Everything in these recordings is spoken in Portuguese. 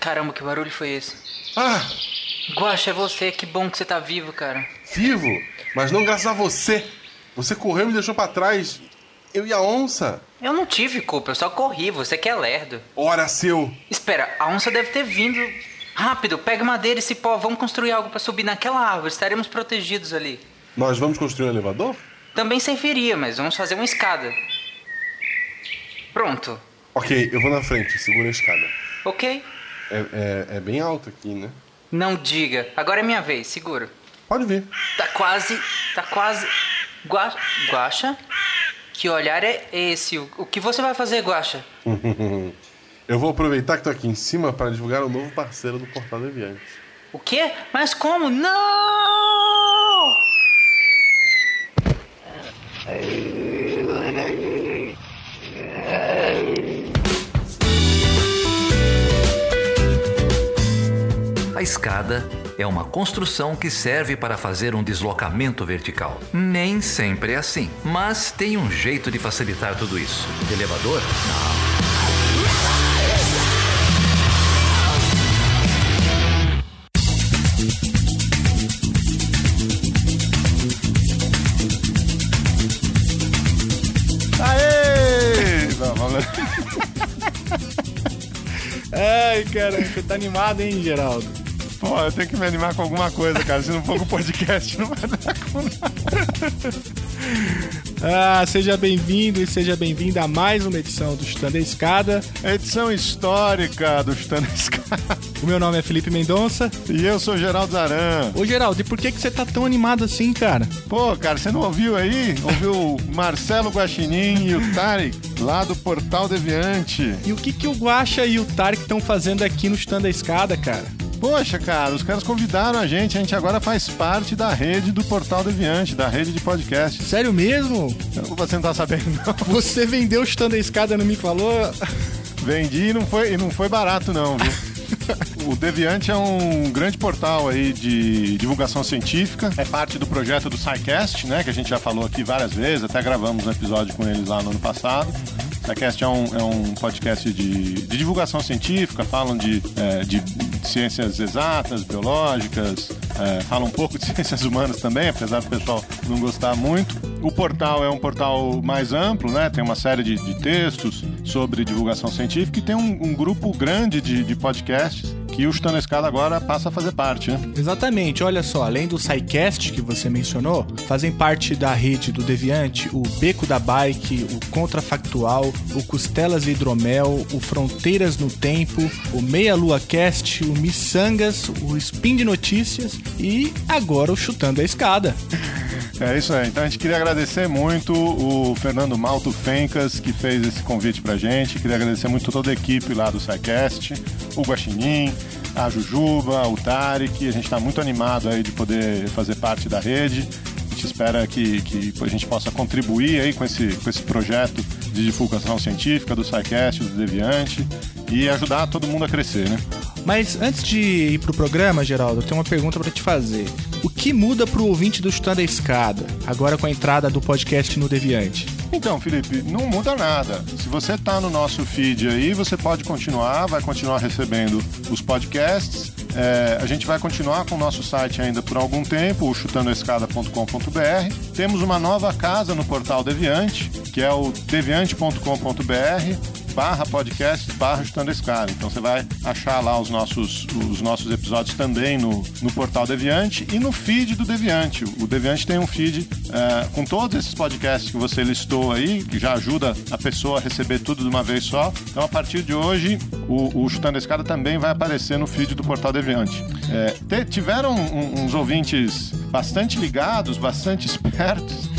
Caramba, que barulho foi esse? Ah, Guaxa, é você. Que bom que você tá vivo, cara. vivo, mas não graças a você. Você correu e me deixou pra trás. Eu e a onça. Eu não tive culpa, eu só corri. Você que é lerdo. Ora seu. Espera, a onça deve ter vindo. Rápido, pega madeira e cipó. Vamos construir algo pra subir naquela árvore. Estaremos protegidos ali. Nós vamos construir um elevador? Também serviria, mas vamos fazer uma escada. Pronto. Ok, eu vou na frente, segura a escada. Ok? É, é, é bem alto aqui, né? Não diga. Agora é minha vez, segura. Pode vir. Tá quase. Tá quase. Gua... Guaxa? Que olhar é esse? O o que você vai fazer, Guaxa? eu vou aproveitar que tô aqui em cima para divulgar o novo parceiro do Portal Deviante. O quê? Mas como? Não! A escada é uma construção que serve para fazer um deslocamento vertical. Nem sempre é assim, mas tem um jeito de facilitar tudo isso. Elevador? Não. Ai, cara, você tá animado, hein, Geraldo? Pô, eu tenho que me animar com alguma coisa, cara. Se não for com o podcast, não vai dar com nada. Ah, seja bem-vindo e seja bem-vinda a mais uma edição do Chutando a Escada. A edição histórica do Chutando a Escada. O meu nome é Felipe Mendonça. E eu sou o Geraldo Zaran. Ô, Geraldo, e por que, que você tá tão animado assim, cara? Pô, cara, você não ouviu aí? Ouviu o Marcelo Guaxinim e o Tarek, lá do Portal Deviante. E o que, que o Guaxa e o Tarek estão fazendo aqui no Chutando a Escada, cara? Poxa, cara, os caras convidaram a gente. A gente agora faz parte da rede do Portal Deviante, da rede de podcasts. Sério mesmo? Você não tá sabendo, não? Você vendeu o Chutando a Escada não me falou? Vendi e não foi, e não foi barato, não, viu? O Deviante é um grande portal aí de divulgação científica. É parte do projeto do SciCast, né? Que a gente já falou aqui várias vezes, até gravamos um episódio com eles lá no ano passado. SciCast é um, é um podcast de, de divulgação científica, falam de, é, de ciências exatas, biológicas, é, falam um pouco de ciências humanas também, apesar do pessoal não gostar muito. O portal é um portal mais amplo, né? Tem uma série de, de textos sobre divulgação científica e tem um, um grupo grande de, de podcasts que o Chutando a Escada agora passa a fazer parte, né? Exatamente, olha só, além do SciCast que você mencionou, fazem parte da rede do Deviante o Beco da Bike, o Contrafactual, o Costelas e Hidromel, o Fronteiras no Tempo, o Meia Lua Cast, o Missangas, o Spin de Notícias e agora o Chutando a Escada. É isso aí. Então a gente queria agradecer muito o Fernando Malto Fencas, que fez esse convite pra gente. Queria agradecer muito toda a equipe lá do SciCast, o Guaxinim, a Jujuba, o Tarek. A gente está muito animado aí de poder fazer parte da rede. A gente espera que, que a gente possa contribuir aí com esse, com esse projeto de divulgação científica do SciCast, do Deviante e ajudar todo mundo a crescer, né? Mas antes de ir pro programa, Geraldo, eu tenho uma pergunta pra te fazer. O que muda pro ouvinte do Chutando a Escada, agora com a entrada do podcast no Deviante? Então, Felipe, não muda nada. Se você tá no nosso feed aí, você pode continuar, vai continuar recebendo os podcasts. É, a gente vai continuar com o nosso site ainda por algum tempo, o chutandoescada.com.br. Temos uma nova casa no portal Deviante, que é o deviante.com.br barra podcast barra chutando a escada. Então você vai achar lá os nossos, os nossos episódios também no, no portal Deviante e no feed do Deviante. O Deviante tem um feed é, com todos esses podcasts que você listou aí, que já ajuda a pessoa a receber tudo de uma vez só. Então a partir de hoje, o, o Chutando a Escada também vai aparecer no feed do portal Deviante. É, te- tiveram um- uns ouvintes bastante ligados, bastante espertos,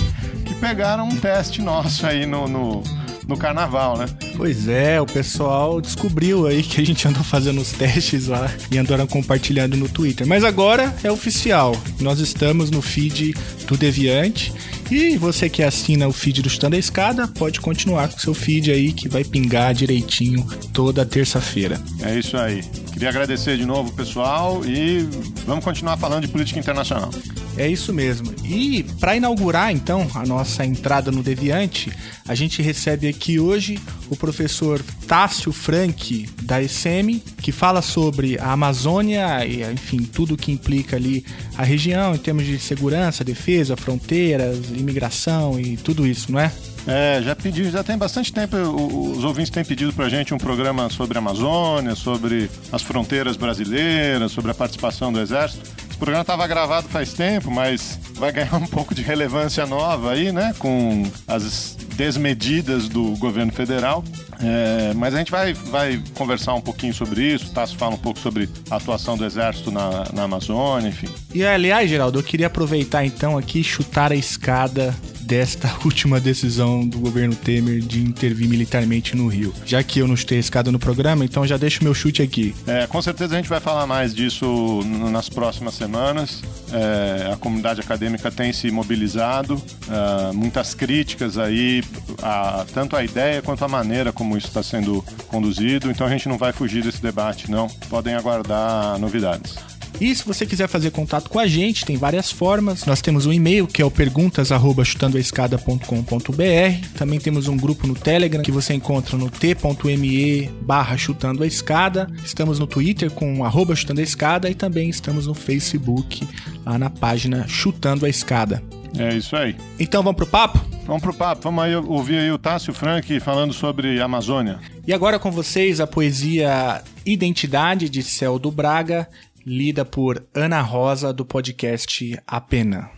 que pegaram um teste nosso aí no, no, no carnaval, né? Pois é, o pessoal descobriu aí que a gente andou fazendo os testes lá e andaram compartilhando no Twitter. Mas agora é oficial. Nós estamos no feed do Deviante. E você que assina o feed do Chutando a Escada, pode continuar com seu feed aí que vai pingar direitinho toda terça-feira. É isso aí. Queria agradecer de novo o pessoal e vamos continuar falando de política internacional. É isso mesmo. E para inaugurar então a nossa entrada no Deviante, a gente recebe aqui hoje o professor Tássio Frank da ESEMI que fala sobre a Amazônia e, enfim, tudo que implica ali a região em termos de segurança, defesa, fronteiras, imigração e tudo isso, não é? É, já pedi, já tem bastante tempo, os ouvintes têm pedido pra gente um programa sobre a Amazônia, sobre as fronteiras brasileiras, sobre a participação do Exército. Esse programa estava gravado faz tempo, mas vai ganhar um pouco de relevância nova aí, né? Com as desmedidas do governo federal. É, mas a gente vai, vai conversar um pouquinho sobre isso. O Tasso fala um pouco sobre a atuação do Exército na, na Amazônia, enfim. E aliás, Geraldo, eu queria aproveitar então aqui e chutar a escada desta última decisão do governo Temer de intervir militarmente no Rio. Já que eu não chutei a escada no programa, então já deixo meu chute aqui. É, com certeza a gente vai falar mais disso nas próximas semanas. É, a comunidade acadêmica tem se mobilizado, uh, muitas críticas aí, a, tanto a ideia quanto a maneira como isso está sendo conduzido, então a gente não vai fugir desse debate, não. Podem aguardar novidades. E se você quiser fazer contato com a gente, tem várias formas. Nós temos um e-mail que é o perguntas@chutandoaescada.com.br. Também temos um grupo no Telegram que você encontra no t.me barra chutando a escada. Estamos no Twitter com arroba chutando a escada e também estamos no Facebook lá na página Chutando a Escada. É isso aí. Então vamos pro papo? Vamos pro papo. Vamos aí ouvir aí o Tássio Frank falando sobre Amazônia. E agora com vocês a poesia Identidade de Céu do Braga lida por Ana Rosa do podcast A Pena.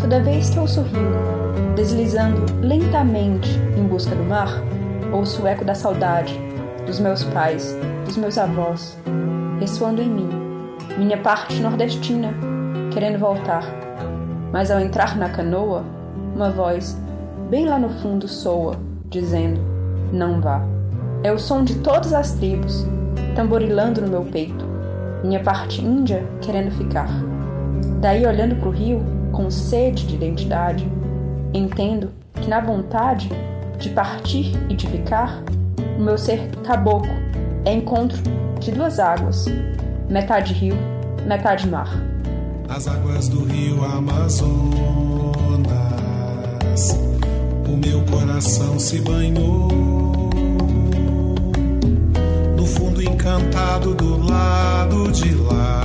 Toda vez que eu sorrio, deslizando lentamente em busca do mar, ouço o eco da saudade dos meus pais, dos meus avós, ressoando em mim, minha parte nordestina, querendo voltar. Mas ao entrar na canoa, uma voz, bem lá no fundo, soa, dizendo: Não vá. É o som de todas as tribos, tamborilando no meu peito, minha parte índia querendo ficar. Daí, olhando para o rio, com sede de identidade, entendo que na vontade de partir e de ficar, o meu ser caboclo é encontro de duas águas, metade rio, metade mar. As águas do rio Amazonas, o meu coração se banhou encantado do lado de lá.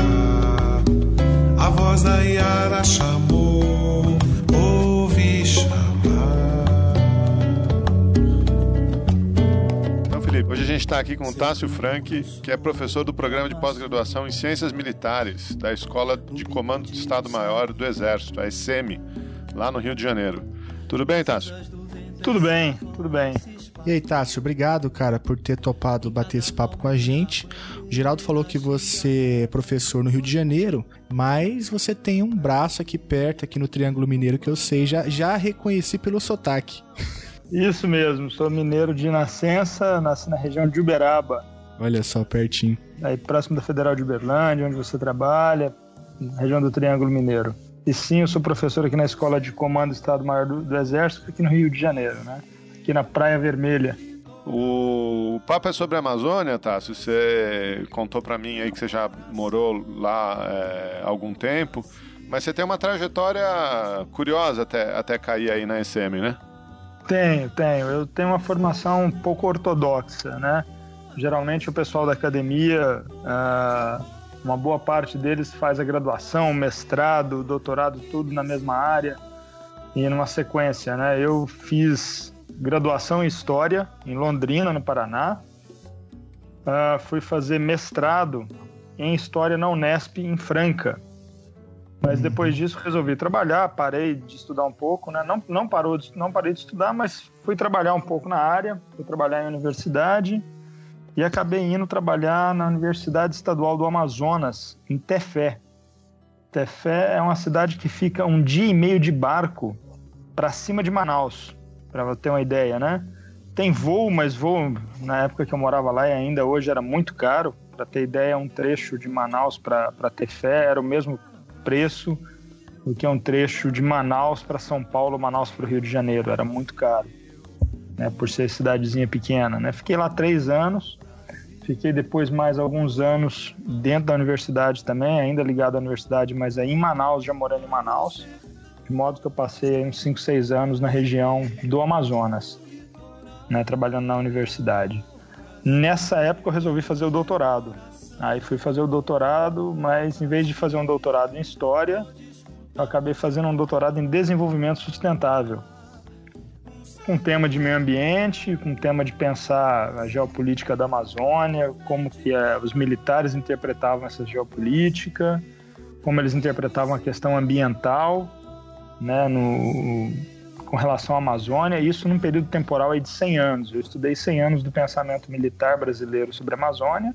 A voz da Iara chamou, Felipe, hoje a gente está aqui com o Tássio Frank, que é professor do programa de pós-graduação em Ciências Militares da Escola de Comando de Estado-Maior do Exército, a ESEMI, lá no Rio de Janeiro. Tudo bem, Tássio? Tudo bem, tudo bem. E aí, Tássio, obrigado, cara, por ter topado bater esse papo com a gente. O Geraldo falou que você é professor no Rio de Janeiro, mas você tem um braço aqui perto, aqui no Triângulo Mineiro, que eu sei, já, já reconheci pelo sotaque. Isso mesmo, sou mineiro de nascença, nasci na região de Uberaba. Olha só, pertinho. Aí próximo da Federal de Uberlândia, onde você trabalha, região do Triângulo Mineiro. E sim, eu sou professor aqui na Escola de Comando Estado-Maior do, do Exército, aqui no Rio de Janeiro, né? aqui na Praia Vermelha. O, papo é sobre a Amazônia, Tássio. Você contou para mim aí que você já morou lá é, há algum tempo, mas você tem uma trajetória curiosa até, até cair aí na SM, né? Tenho, tenho. Eu tenho uma formação um pouco ortodoxa, né? Geralmente o pessoal da academia, uh, uma boa parte deles faz a graduação, mestrado, doutorado, tudo na mesma área e numa sequência, né? Eu fiz graduação em História em Londrina, no Paraná. Uh, fui fazer mestrado em História na Unesp, em Franca. Mas uhum. depois disso resolvi trabalhar, parei de estudar um pouco, né? Não, não, parou de, não parei de estudar, mas fui trabalhar um pouco na área, fui trabalhar em universidade e acabei indo trabalhar na Universidade Estadual do Amazonas, em Tefé. Tefé é uma cidade que fica um dia e meio de barco para cima de Manaus para ter uma ideia, né? Tem voo, mas voo na época que eu morava lá e ainda hoje era muito caro. Para ter ideia, um trecho de Manaus para ter fé era o mesmo preço do que um trecho de Manaus para São Paulo, Manaus para o Rio de Janeiro. Era muito caro, né? Por ser cidadezinha pequena, né? Fiquei lá três anos. Fiquei depois mais alguns anos dentro da universidade também, ainda ligado à universidade, mas aí em Manaus, já morando em Manaus de modo que eu passei uns 5, 6 anos na região do Amazonas. né, trabalhando na universidade. Nessa época eu resolvi fazer o doutorado. Aí fui fazer o doutorado, mas em vez de fazer um doutorado em história, eu acabei fazendo um doutorado em desenvolvimento sustentável. Com tema de meio ambiente, com tema de pensar a geopolítica da Amazônia, como que é, os militares interpretavam essa geopolítica, como eles interpretavam a questão ambiental, né, no, com relação à Amazônia, isso num período temporal aí de 100 anos. Eu estudei 100 anos do pensamento militar brasileiro sobre a Amazônia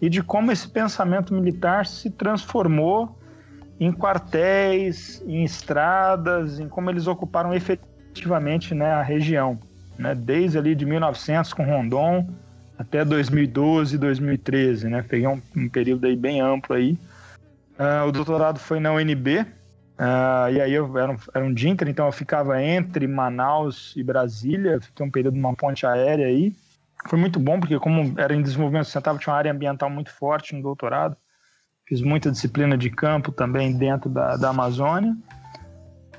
e de como esse pensamento militar se transformou em quartéis, em estradas, em como eles ocuparam efetivamente né, a região, né, desde ali de 1900 com Rondon até 2012, 2013, né, peguei um, um período aí bem amplo aí. Uh, o doutorado foi na UNB, Uh, e aí eu era um, era um então eu ficava entre Manaus e Brasília, fiquei um período numa ponte aérea aí. Foi muito bom, porque como era em desenvolvimento sustentável, tinha uma área ambiental muito forte no doutorado. Fiz muita disciplina de campo também dentro da, da Amazônia.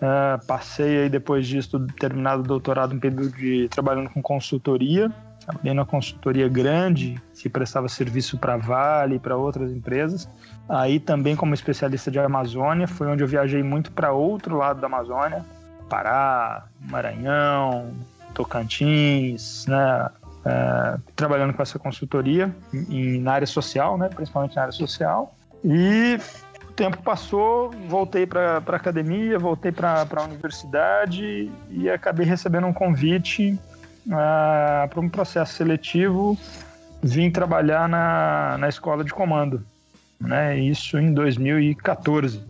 Uh, passei aí depois disso, terminado o doutorado, um período de trabalhando com consultoria. Trabalhei numa consultoria grande, que prestava serviço para Vale e para outras empresas. Aí também como especialista de Amazônia, foi onde eu viajei muito para outro lado da Amazônia, Pará, Maranhão, Tocantins, né? É, trabalhando com essa consultoria em, na área social, né? Principalmente na área social. E o tempo passou, voltei para a academia, voltei para a universidade e acabei recebendo um convite uh, para um processo seletivo. Vim trabalhar na, na escola de comando né? Isso em 2014.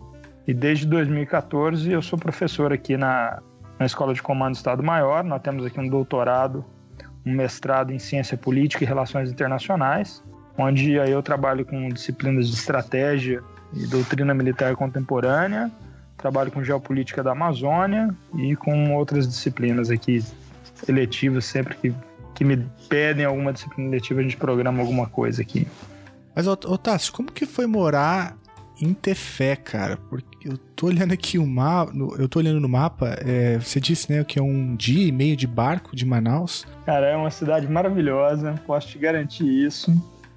E desde 2014 eu sou professor aqui na, na Escola de Comando do Estado Maior. Nós temos aqui um doutorado, um mestrado em Ciência Política e Relações Internacionais, onde aí eu trabalho com disciplinas de estratégia e doutrina militar contemporânea, trabalho com geopolítica da Amazônia e com outras disciplinas aqui eletivas, sempre que, que me pedem alguma disciplina eletiva, a gente programa alguma coisa aqui. Mas, ô, Tássio, como que foi morar em cara? Porque eu tô olhando aqui o mapa, eu tô olhando no mapa, é, você disse, né, que é um dia e meio de barco de Manaus. Cara, é uma cidade maravilhosa, posso te garantir isso.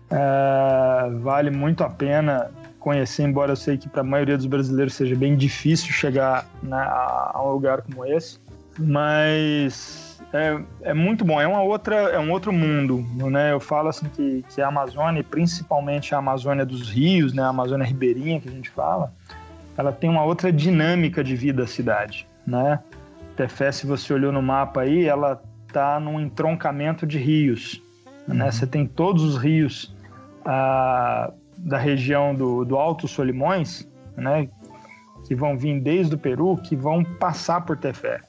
É, vale muito a pena conhecer, embora eu sei que para a maioria dos brasileiros seja bem difícil chegar né, a um lugar como esse. Mas é, é muito bom, é uma outra, é um outro mundo, né? Eu falo assim que, que a Amazônia, principalmente a Amazônia dos rios, né? A Amazônia ribeirinha que a gente fala, ela tem uma outra dinâmica de vida a cidade, né? Tefé, se você olhou no mapa aí, ela tá num entroncamento de rios, né? uhum. né? Você tem todos os rios ah, da região do, do Alto Solimões, né? Que vão vir desde o Peru, que vão passar por Tefé.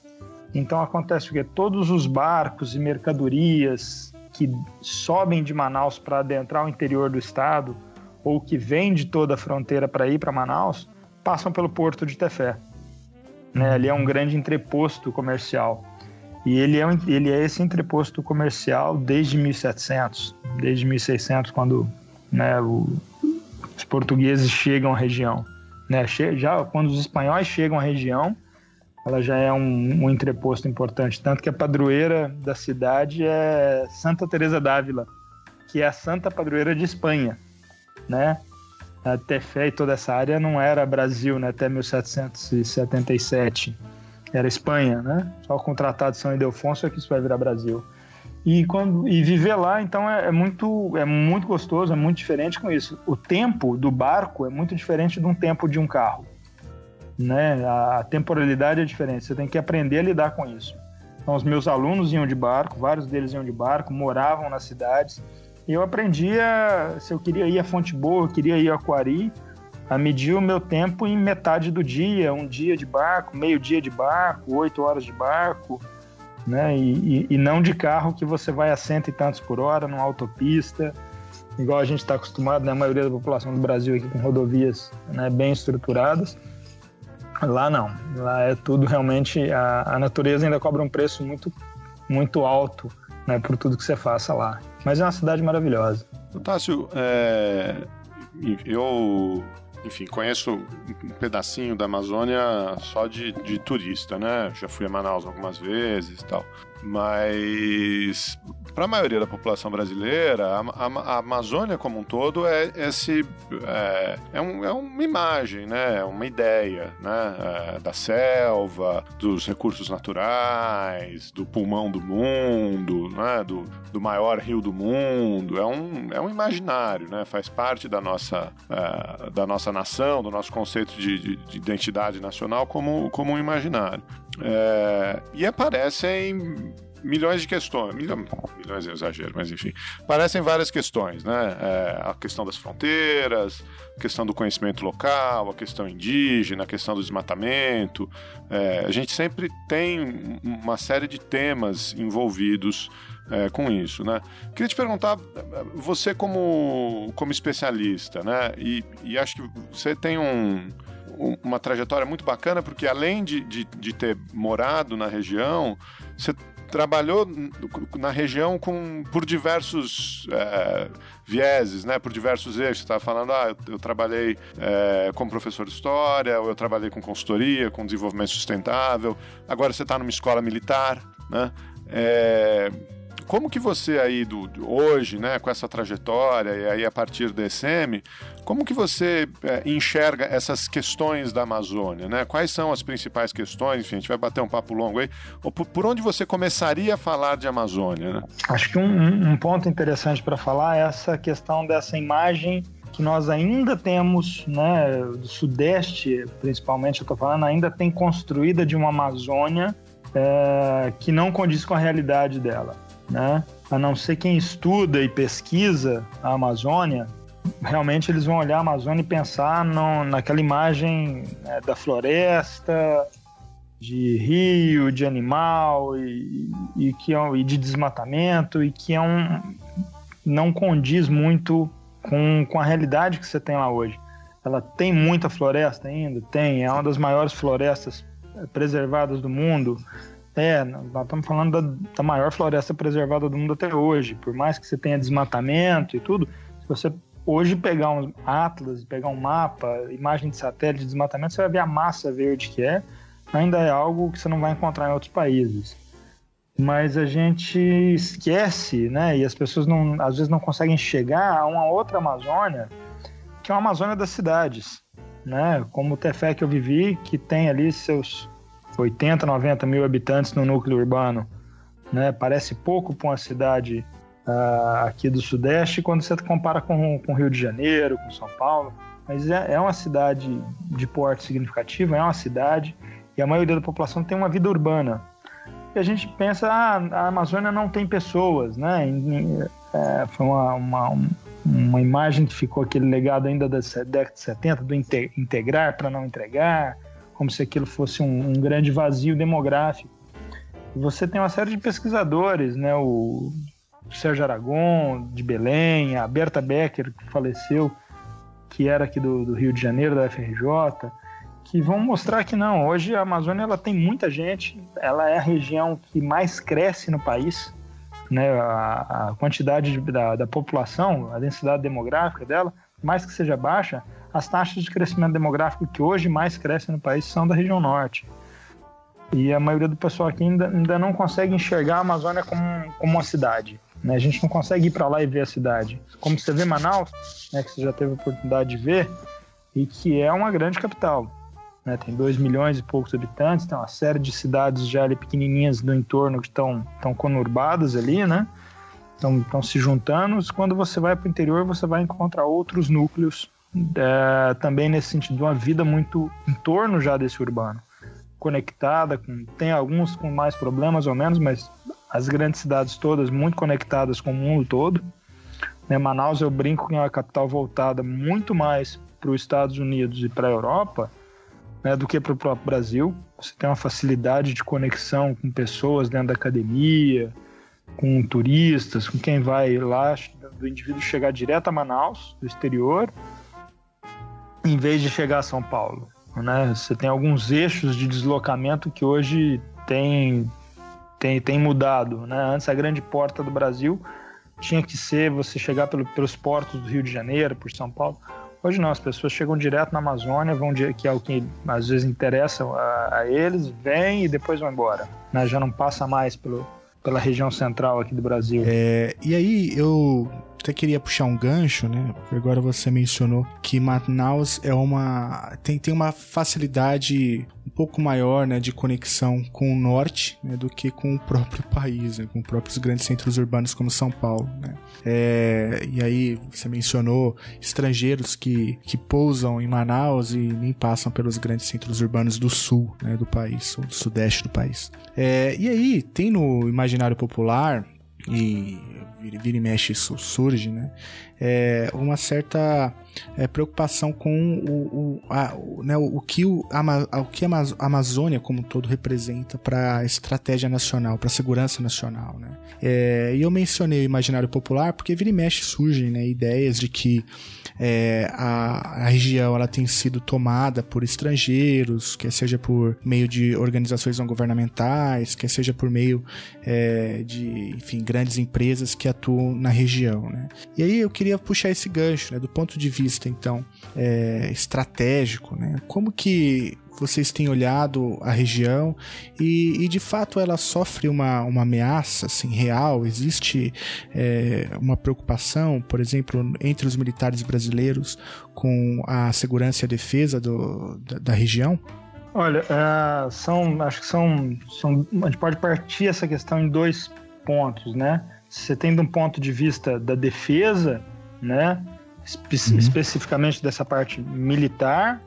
Então acontece o quê? Todos os barcos e mercadorias que sobem de Manaus para adentrar o interior do estado ou que vêm de toda a fronteira para ir para Manaus passam pelo porto de Tefé. Né? Ali é um grande entreposto comercial. E ele é, ele é esse entreposto comercial desde 1700, desde 1600, quando né, o, os portugueses chegam à região. Né? Já quando os espanhóis chegam à região, ela já é um, um entreposto importante. Tanto que a padroeira da cidade é Santa Teresa d'Ávila, que é a santa padroeira de Espanha, né? A Tefé e toda essa área não era Brasil, né? Até 1777 era Espanha, né? Só com o Tratado de São Ildefonso é que isso vai virar Brasil. E, quando, e viver lá, então, é, é, muito, é muito gostoso, é muito diferente com isso. O tempo do barco é muito diferente de um tempo de um carro né? A temporalidade é diferente, você tem que aprender a lidar com isso. Então, os meus alunos iam de barco, vários deles iam de barco, moravam nas cidades, e eu aprendia, se eu queria ir a Fonte Boa, eu queria ir a Aquari, a medir o meu tempo em metade do dia, um dia de barco, meio dia de barco, oito horas de barco, né? E, e, e, não de carro que você vai a cento e tantos por hora numa autopista, igual a gente está acostumado, né? A maioria da população do Brasil aqui com rodovias né, bem estruturadas. Lá não. Lá é tudo realmente. A, a natureza ainda cobra um preço muito, muito alto né, por tudo que você faça lá. Mas é uma cidade maravilhosa. Tássio, é, eu, enfim, conheço um pedacinho da Amazônia só de, de turista, né? Já fui a Manaus algumas vezes e tal. Mas para a maioria da população brasileira, a, a, a, Amazônia como um todo é esse é, é, um, é uma imagem, né? É uma ideia, né? É, da selva, dos recursos naturais, do pulmão do mundo, né? Do, do maior rio do mundo. É um, é um imaginário, né? Faz parte da nossa, é, da nossa nação, do nosso conceito de, de, de identidade nacional como, como um imaginário. É, e aparecem milhões de questões. Milhões, milhões é exagero, mas enfim. Parecem várias questões, né? É, a questão das fronteiras, a questão do conhecimento local, a questão indígena, a questão do desmatamento. É, a gente sempre tem uma série de temas envolvidos é, com isso, né? Queria te perguntar, você como, como especialista, né? E, e acho que você tem um uma trajetória muito bacana, porque além de, de, de, ter morado na região, você trabalhou na região com, por diversos é, vieses, né? Por diversos eixos. Você estava falando, ah, eu, eu trabalhei é, como professor de história, ou eu trabalhei com consultoria, com desenvolvimento sustentável. Agora você está numa escola militar, né? É, como que você aí do, hoje, né, com essa trajetória e aí a partir do ESM, como que você é, enxerga essas questões da Amazônia, né? Quais são as principais questões? Enfim, a gente vai bater um papo longo aí. Por, por onde você começaria a falar de Amazônia? Né? Acho que um, um ponto interessante para falar é essa questão dessa imagem que nós ainda temos, né, do Sudeste, principalmente, eu estou falando, ainda tem construída de uma Amazônia é, que não condiz com a realidade dela né? A não ser quem estuda e pesquisa a Amazônia, realmente eles vão olhar a Amazônia e pensar no, naquela imagem né, da floresta, de rio, de animal e, e que é, e de desmatamento e que é um não condiz muito com, com a realidade que você tem lá hoje. Ela tem muita floresta ainda, tem, é uma das maiores florestas preservadas do mundo. Nós estamos falando da, da, maior floresta preservada do mundo até hoje. Por mais que você tenha desmatamento e tudo, se você hoje pegar um atlas, pegar um mapa, imagem de satélite de desmatamento, você vai ver a massa verde que é. Ainda é algo que você não vai encontrar em outros países. Mas a gente esquece, né? E as pessoas não, às vezes não conseguem chegar a uma outra Amazônia, que é uma Amazônia das cidades, né? Como o Tefé que eu vivi, que tem ali seus 80, 90 mil habitantes no núcleo urbano, né? Parece pouco para uma cidade uh, aqui do Sudeste quando você compara com, com Rio de Janeiro, com São Paulo. Mas é, é uma cidade de porte significativo, é uma cidade e a maioria da população tem uma vida urbana. E a gente pensa, ah, a Amazônia não tem pessoas, né? É, foi uma, uma, uma imagem que ficou aquele legado ainda da década de 70 do integrar para não entregar, como se aquilo fosse um, um grande vazio demográfico. Você tem uma série de pesquisadores, né? O Sérgio Aragon, de Belém, a Berta Becker, que faleceu, que era aqui do, do, Rio de Janeiro, da FRJ, que vão mostrar que não, hoje a Amazônia ela tem muita gente, ela é a região que mais cresce no país, né? a, a quantidade de, da, da população, a densidade demográfica dela, mais que seja baixa, as taxas de crescimento demográfico que hoje mais crescem no país são da região norte. E a maioria do pessoal aqui ainda, ainda não consegue enxergar a Amazônia como, como uma cidade. Né? A gente não consegue ir para lá e ver a cidade. Como você vê Manaus, né, que você já teve a oportunidade de ver, e que é uma grande capital. Né? Tem 2 milhões e poucos habitantes, tem uma série de cidades já ali pequenininhas do entorno que estão conurbadas ali, né? Estão se juntando. Quando você vai para o interior, você vai encontrar outros núcleos é, também nesse sentido, uma vida muito em torno já desse urbano, conectada, com, tem alguns com mais problemas ou menos, mas as grandes cidades todas muito conectadas com o mundo todo. Né, Manaus, eu brinco que é uma capital voltada muito mais para os Estados Unidos e para a Europa né, do que para o próprio Brasil. Você tem uma facilidade de conexão com pessoas dentro da academia, com turistas, com quem vai lá, do indivíduo chegar direto a Manaus, do exterior, em vez de chegar a São Paulo. Né? Você tem alguns eixos de deslocamento que hoje tem, tem, tem mudado. Né? Antes, a grande porta do Brasil tinha que ser você chegar pelo, pelos portos do Rio de Janeiro, por São Paulo. Hoje não, as pessoas chegam direto na Amazônia, vão que é o que às vezes interessa a, a eles, vêm e depois vão embora. Né? Já não passa mais pelo, pela região central aqui do Brasil. É, e aí eu até queria puxar um gancho, né? Porque agora você mencionou que Manaus é uma tem, tem uma facilidade um pouco maior, né, de conexão com o norte, né, do que com o próprio país, né, com os próprios grandes centros urbanos como São Paulo, né? É, e aí você mencionou estrangeiros que, que pousam em Manaus e nem passam pelos grandes centros urbanos do sul, né, do país, ou do sudeste do país. É, e aí tem no imaginário popular e vira, e mexe isso surge, né? É uma certa é, preocupação com o, o, a, o, né, o, que, o, a, o que a Amazônia como um todo representa para a estratégia nacional, para a segurança nacional. Né? É, e eu mencionei o imaginário popular porque vira e mexe surgem né, ideias de que é, a, a, região ela tem sido tomada por estrangeiros, quer seja por meio de organizações não governamentais, quer seja por meio é, de enfim, grandes empresas que atuam na região. Né? E aí eu queria puxar esse gancho né, do ponto de vista então é, estratégico, né? como que vocês têm olhado a região e, e, de fato ela sofre uma, uma ameaça assim, real? Existe é, uma preocupação, por exemplo, entre os militares brasileiros com a segurança e a defesa do, da, da região? Olha, é, são, acho que são, são. A gente pode partir essa questão em dois pontos, né? Você tem de um ponto de vista da defesa, né? Espe uhum. Especificamente dessa parte militar,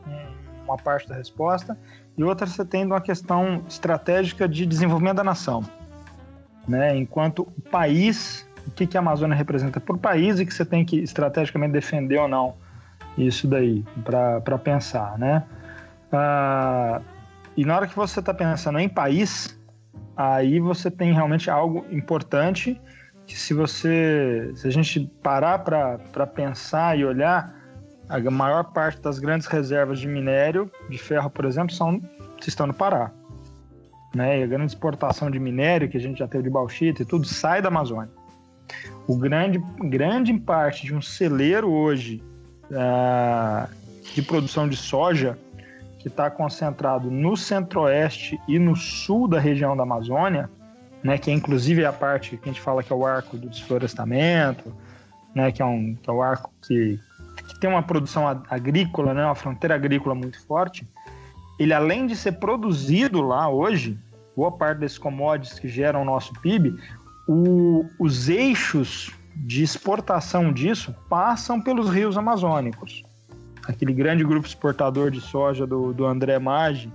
uma parte da resposta, e outra você tem uma questão estratégica de desenvolvimento da nação. Né? Enquanto o país, o que, que a Amazônia representa por país e que você tem que estrategicamente defender ou não isso daí, para pensar. Né? Ah, e na hora que você está pensando em país, aí você tem realmente algo importante que se você se a gente parar para pensar e olhar a maior parte das grandes reservas de minério, de ferro, por exemplo, são, estão no Pará. Né? E a grande exportação de minério que a gente já teve de bauxita e tudo sai da Amazônia. O grande, grande parte de um celeiro hoje uh, de produção de soja que está concentrado no centro-oeste e no sul da região da Amazônia, né, que é inclusive a parte que a gente fala que é o arco do desflorestamento, né, que, é um, que é o arco que, tem uma produção agrícola, né, uma fronteira agrícola muito forte, ele além de ser produzido lá hoje, boa parte desses commodities que geram o nosso PIB, o, os eixos de exportação disso passam pelos rios amazônicos. Aquele grande grupo exportador de soja do, do André Maggi,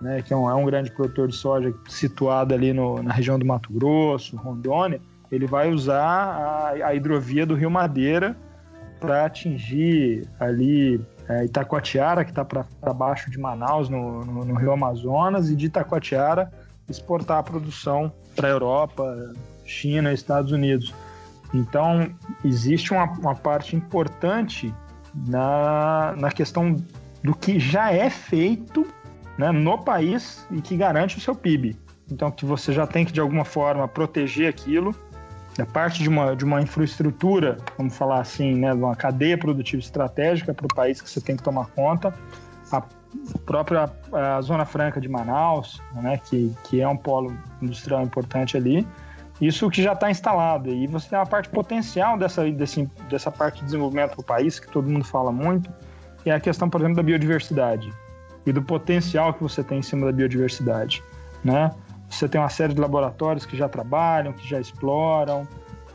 né, que é um, é um, grande produtor de soja situado ali no, na região do Mato Grosso, Rondônia, ele vai usar a, a hidrovia do Rio Madeira para atingir ali é, Itacoatiara, que está para baixo de Manaus, no, no, no, Rio Amazonas, e de Itacoatiara exportar a produção para a Europa, China Estados Unidos. Então, existe uma, uma parte importante na, na questão do que já é feito né, no país e que garante o seu PIB. Então, que você já tem que, de alguma forma, proteger aquilo é parte de uma, de uma infraestrutura, vamos falar assim, né, de uma cadeia produtiva estratégica para o país que você tem que tomar conta. A própria a Zona Franca de Manaus, né, que, que é um polo industrial importante ali, isso que já está instalado. E você tem uma parte potencial dessa, desse, dessa parte de desenvolvimento do país, que todo mundo fala muito, que é a questão, por exemplo, da biodiversidade e do potencial que você tem em cima da biodiversidade. Né? Você tem uma série de laboratórios que já trabalham, que já exploram,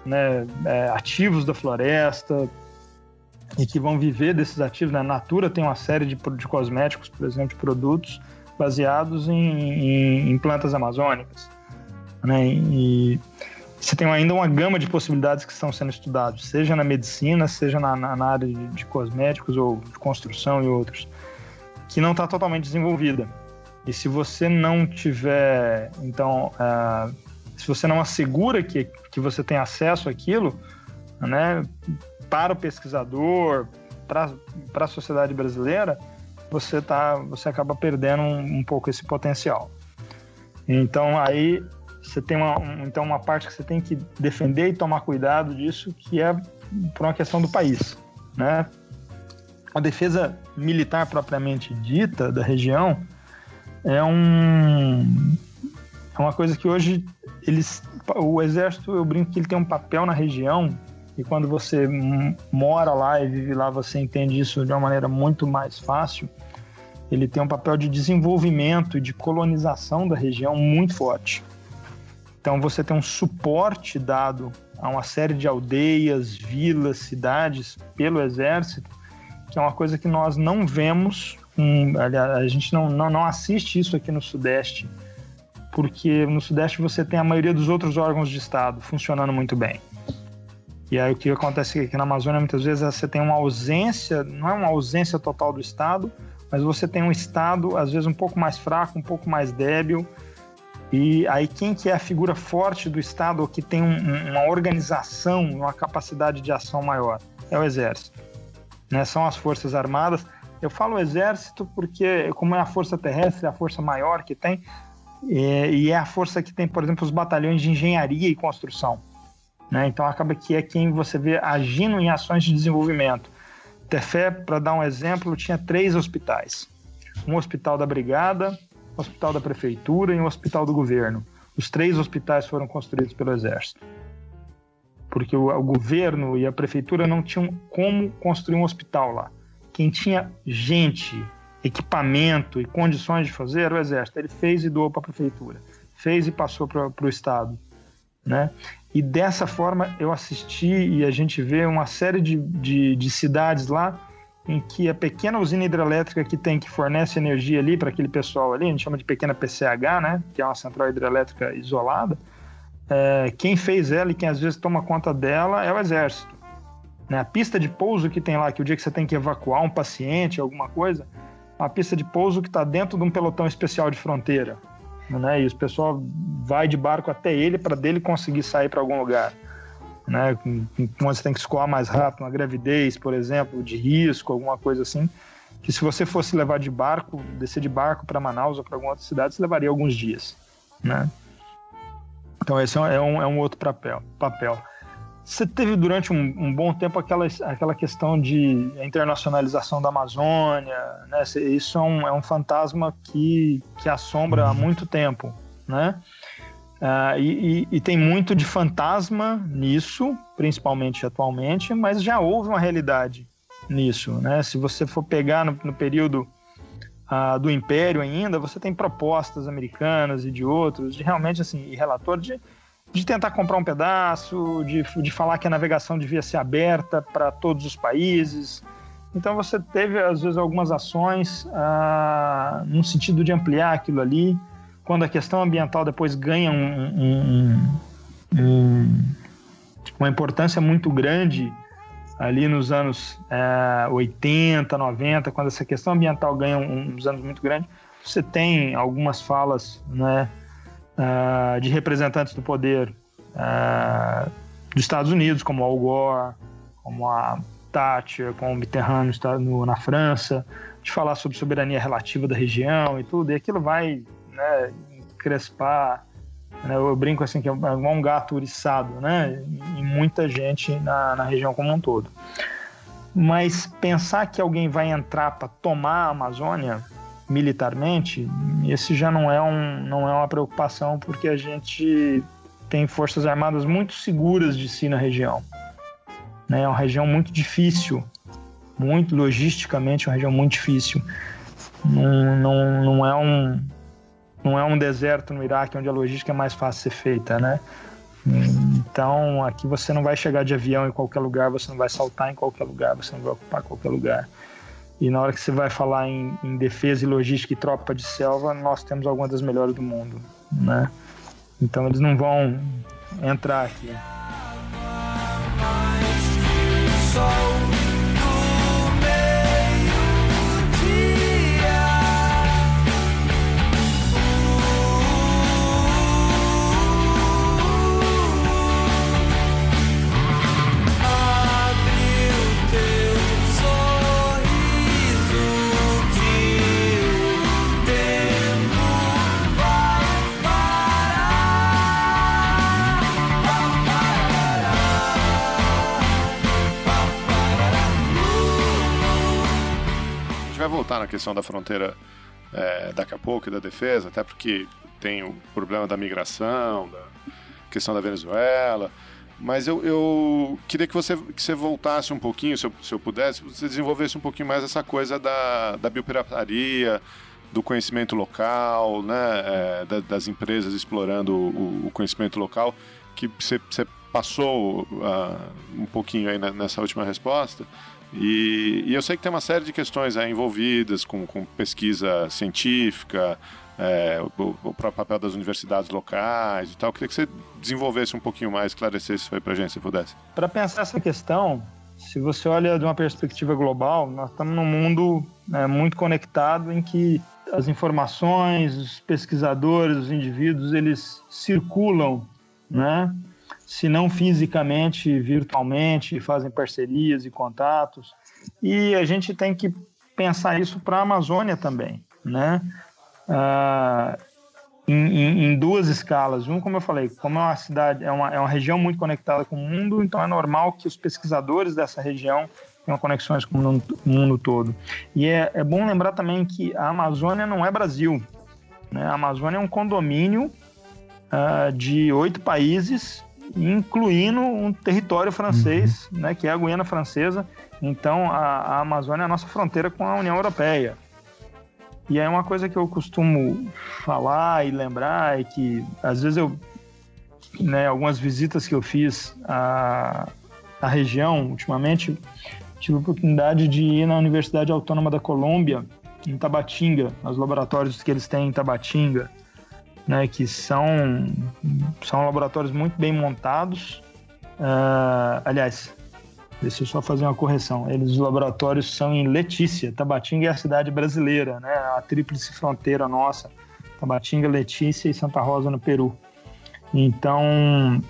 né, é, ativos da floresta e que vão viver desses ativos. Né? A Natura tem uma série de, de cosméticos, por exemplo, de produtos baseados em, em, em plantas amazônicas. Né? E você tem ainda uma gama de possibilidades que estão sendo estudadas, seja na medicina, seja na, na, área de, de cosméticos ou de construção e outros, que não está totalmente desenvolvida. E se você não tiver, então, uh, se você não assegura que, que você tem acesso àquilo, né, para o pesquisador, para a sociedade brasileira, você, tá, você acaba perdendo um, um pouco esse potencial. Então, aí você tem uma, um, então, uma parte que você tem que defender e tomar cuidado disso, que é por uma questão do país, né? A defesa militar propriamente dita da região é um é uma coisa que hoje eles o exército eu brinco que ele tem um papel na região e quando você mora lá e vive lá você entende isso de uma maneira muito mais fácil. Ele tem um papel de desenvolvimento e de colonização da região muito forte. Então você tem um suporte dado a uma série de aldeias, vilas, cidades pelo exército, que é uma coisa que nós não vemos, um, a gente não, não, não assiste isso aqui no Sudeste, porque no Sudeste você tem a maioria dos outros órgãos de Estado funcionando muito bem. E aí o que acontece aqui na Amazônia muitas vezes você tem uma ausência, não é uma ausência total do Estado, mas você tem um Estado às vezes um pouco mais fraco, um pouco mais débil, e aí quem que é a figura forte do Estado ou que tem um, uma organização, uma capacidade de ação maior? É o Exército. Né? São as Forças Armadas. Eu falo Exército porque, como é a força terrestre, é a força maior que tem, e é a força que tem, por exemplo, os batalhões de engenharia e construção. Né? Então acaba que é quem você vê agindo em ações de desenvolvimento. Tefé, para dar um exemplo, tinha três hospitais. Um hospital da brigada, um hospital da prefeitura e um hospital do governo. Os três hospitais foram construídos pelo exército. Porque o, o governo e a prefeitura não tinham como construir um hospital lá. Quem tinha gente, equipamento e condições de fazer era o exército. Ele fez e doou para a prefeitura. Fez e passou para o estado. Né? E dessa forma eu assisti e a gente vê uma série de, de, de cidades lá em que a pequena usina hidrelétrica que tem que fornece energia ali para aquele pessoal ali, a gente chama de pequena PCH, né, que é uma central hidrelétrica isolada, é, quem fez ela e quem às vezes toma conta dela é o exército. Né? A pista de pouso que tem lá, que o dia que você tem que evacuar um paciente, alguma coisa, uma pista de pouso que está dentro de um pelotão especial de fronteira. Né? E o pessoal vai de barco até ele para dele conseguir sair para algum lugar né? Quando você tem que escoar mais rápido, uma gravidez, por exemplo, de risco, alguma coisa assim, que se você fosse levar de barco, descer de barco para Manaus ou para alguma outra cidade, você levaria alguns dias, né? Então esse é um, é um outro papel. papel. Você teve durante um, um, bom tempo aquela, aquela questão de internacionalização da Amazônia, né? Isso é um, é um fantasma que, que assombra há muito tempo, né? Uh, e, e, e, tem muito de fantasma nisso, principalmente atualmente, mas já houve uma realidade nisso. Né? Se você for pegar no, no período do Império ainda, você tem propostas americanas e de outros, de realmente assim, e relator de, de tentar comprar um pedaço, de, de falar que a navegação devia ser aberta para todos os países. Então você teve, às vezes, algumas ações uh, no sentido de ampliar aquilo ali quando a questão ambiental depois ganha um, um, um, uma importância muito grande ali nos anos é, 80, 90, quando essa questão ambiental ganha uns anos muito grandes, você tem algumas falas né, uh, de representantes do poder uh, dos Estados Unidos, como Al Gore, como a Thatcher, como o Mitterrand no, na França, de falar sobre soberania relativa da região e tudo, e aquilo vai né, crespar. Né, eu brinco assim que é igual um gato uriçado, né? E muita gente na, na região como um todo. Mas pensar que alguém vai entrar para tomar a Amazônia militarmente, esse já não é, um, não é uma preocupação, porque a gente tem forças armadas muito seguras de si na região. Né? É uma região muito difícil, muito logisticamente, é uma região muito difícil. Não, não, não é um, não é um deserto no Iraque onde a logística é mais fácil de ser feita, né? Então, aqui você não vai chegar de avião em qualquer lugar, você não vai saltar em qualquer lugar, você não vai ocupar qualquer lugar. E na hora que você vai falar em, em defesa e logística e tropa de selva, nós temos algumas das melhores do mundo, né? Então eles não vão entrar aqui. vai na questão da fronteira é, daqui a pouco e da defesa, até porque tem o problema da migração, da questão da Venezuela. Mas eu, eu queria que você, que você voltasse um pouquinho, se eu, se eu pudesse, você desenvolvesse um pouquinho mais essa coisa da, da biopirataria, do conhecimento local, né, é, da, das empresas explorando o, o, conhecimento local, que você, passou uh, um pouquinho aí nessa última resposta. E, e, eu sei que tem uma série de questões aí envolvidas com, com pesquisa científica, é, o, o, próprio papel das universidades locais e tal. Eu queria que você desenvolvesse um pouquinho mais, esclarecesse isso aí para a gente, se pudesse. Para pensar essa questão, se você olha de uma perspectiva global, nós estamos num mundo né, muito conectado em que as informações, os pesquisadores, os indivíduos, eles circulam, né? Se não fisicamente, virtualmente, fazem parcerias e contatos. E a gente tem que pensar isso para a Amazônia também, né? Ah, em, em, duas escalas. Um, como eu falei, como é uma cidade, é uma, é uma região muito conectada com o mundo, então é normal que os pesquisadores dessa região tenham conexões com o mundo todo. E é, é bom lembrar também que a Amazônia não é Brasil. Né? A Amazônia é um condomínio uh, de oito países, incluindo um território francês, uhum. né, que é a Guiana Francesa. Então, a, a Amazônia é a nossa fronteira com a União Europeia. E é uma coisa que eu costumo falar e lembrar é que às vezes eu, né, algumas visitas que eu fiz à, à região ultimamente, tive a oportunidade de ir na Universidade Autônoma da Colômbia, em Tabatinga, nos laboratórios que eles têm em Tabatinga, né, que são, são laboratórios muito bem montados. Uh, aliás, Deixa eu só fazer uma correção. Eles, os laboratórios são em Letícia. Tabatinga é a cidade brasileira, né? A tríplice fronteira nossa. Tabatinga, Letícia e Santa Rosa, no Peru. Então,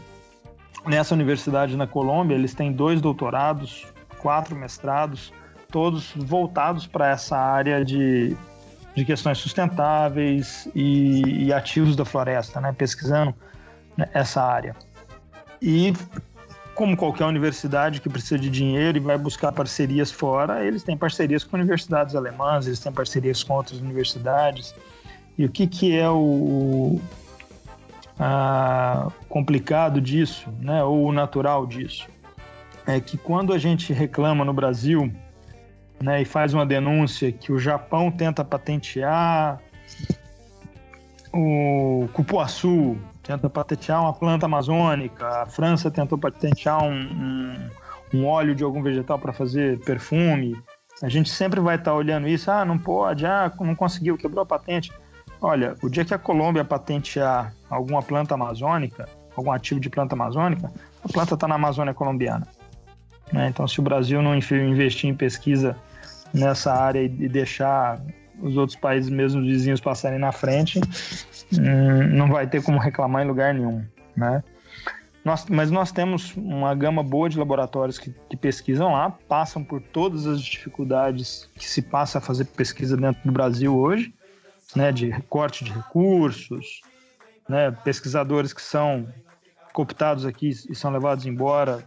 nessa universidade na Colômbia, eles têm dois doutorados, quatro mestrados, todos voltados para essa área de, de questões sustentáveis e, e ativos da floresta, né? Pesquisando né, essa área. E como qualquer universidade que precisa de dinheiro e vai buscar parcerias fora, eles têm parcerias com universidades alemãs, eles têm parcerias com outras universidades. E o que, que é o a, complicado disso, né, ou o natural disso? É que quando a gente reclama no Brasil né, e faz uma denúncia que o Japão tenta patentear o cupuaçu, tenta patentear uma planta amazônica, a França tentou patentear um, um, um óleo de algum vegetal para fazer perfume. A gente sempre vai estar tá olhando isso, ah, não pode, ah, não conseguiu, quebrou a patente. Olha, o dia que a Colômbia patentear alguma planta amazônica, algum ativo de planta amazônica, a planta está na Amazônia colombiana. Né? Então, se o Brasil não investir em pesquisa nessa área e deixar os outros países, mesmo vizinhos, passarem na frente, hum, não vai ter como reclamar em lugar nenhum, né? Nós, mas nós temos uma gama boa de laboratórios que, que, pesquisam lá, passam por todas as dificuldades que se passa a fazer pesquisa dentro do Brasil hoje, né, de recorte de recursos, né, pesquisadores que são cooptados aqui e são levados embora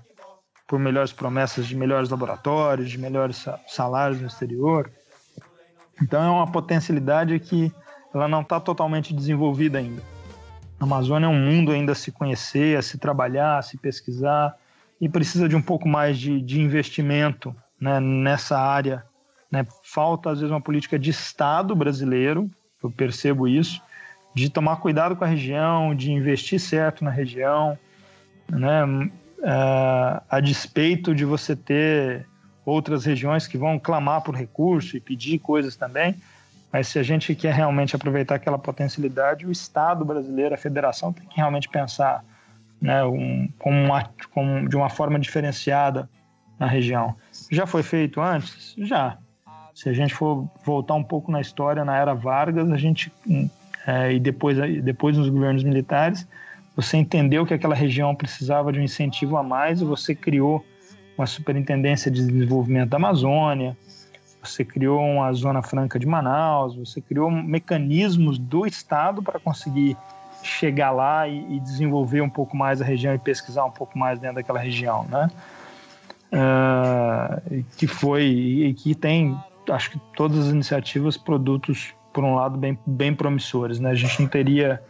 por melhores promessas de melhores laboratórios, de melhores salários no exterior. Então é uma potencialidade que ela não está totalmente desenvolvida ainda. A Amazônia é um mundo ainda a se conhecer, a se trabalhar, a se pesquisar e precisa de um pouco mais de, de investimento né, nessa área. Né? Falta, às vezes, uma política de Estado brasileiro, eu percebo isso, de tomar cuidado com a região, de investir certo na região, né? É, a despeito de você ter outras regiões que vão clamar por recurso e pedir coisas também. Mas se a gente quer realmente aproveitar aquela potencialidade, o Estado brasileiro, a federação, tem que realmente pensar né, um, como, uma, como de uma forma diferenciada na região. Já foi feito antes? Já. Se a gente for voltar um pouco na história, na era Vargas, a gente é, e depois, depois nos governos militares, você entendeu que aquela região precisava de um incentivo a mais e você criou uma superintendência de desenvolvimento da Amazônia, você criou uma zona franca de Manaus, você criou mecanismos do Estado para conseguir chegar lá e, e, desenvolver um pouco mais a região e pesquisar um pouco mais dentro daquela região, né? Uh, que foi e que tem acho que todas as iniciativas, produtos, por um lado, bem, bem promissores. Né? A gente não teria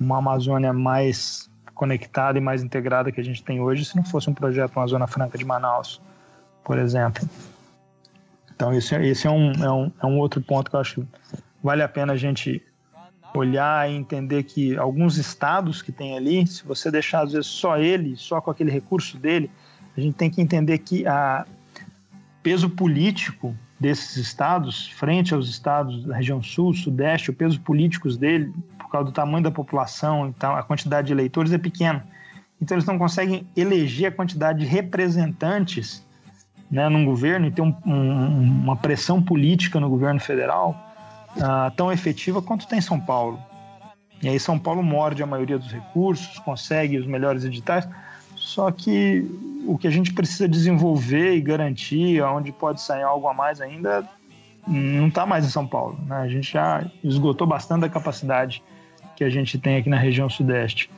uma Amazônia mais conectada e mais integrada que a gente tem hoje se não fosse um projeto uma Zona Franca de Manaus, por exemplo. Então, esse, esse é, um, é, um, é um outro ponto que eu acho que vale a pena a gente olhar e entender que alguns estados que tem ali, se você deixar às vezes só ele, só com aquele recurso dele, a gente tem que entender que a peso político desses estados, frente aos estados da região sul, sudeste, o peso políticos dele, causa do tamanho da população, então a quantidade de eleitores é pequena. Então eles não conseguem eleger a quantidade de representantes né, num governo e ter um, um, uma pressão política no governo federal uh, tão efetiva quanto tem São Paulo. E aí São Paulo morde a maioria dos recursos, consegue os melhores editais, só que o que a gente precisa desenvolver e garantir, onde pode sair algo a mais ainda, não está mais em São Paulo. Né? A gente já esgotou bastante a capacidade que a gente tem aqui na região sudeste.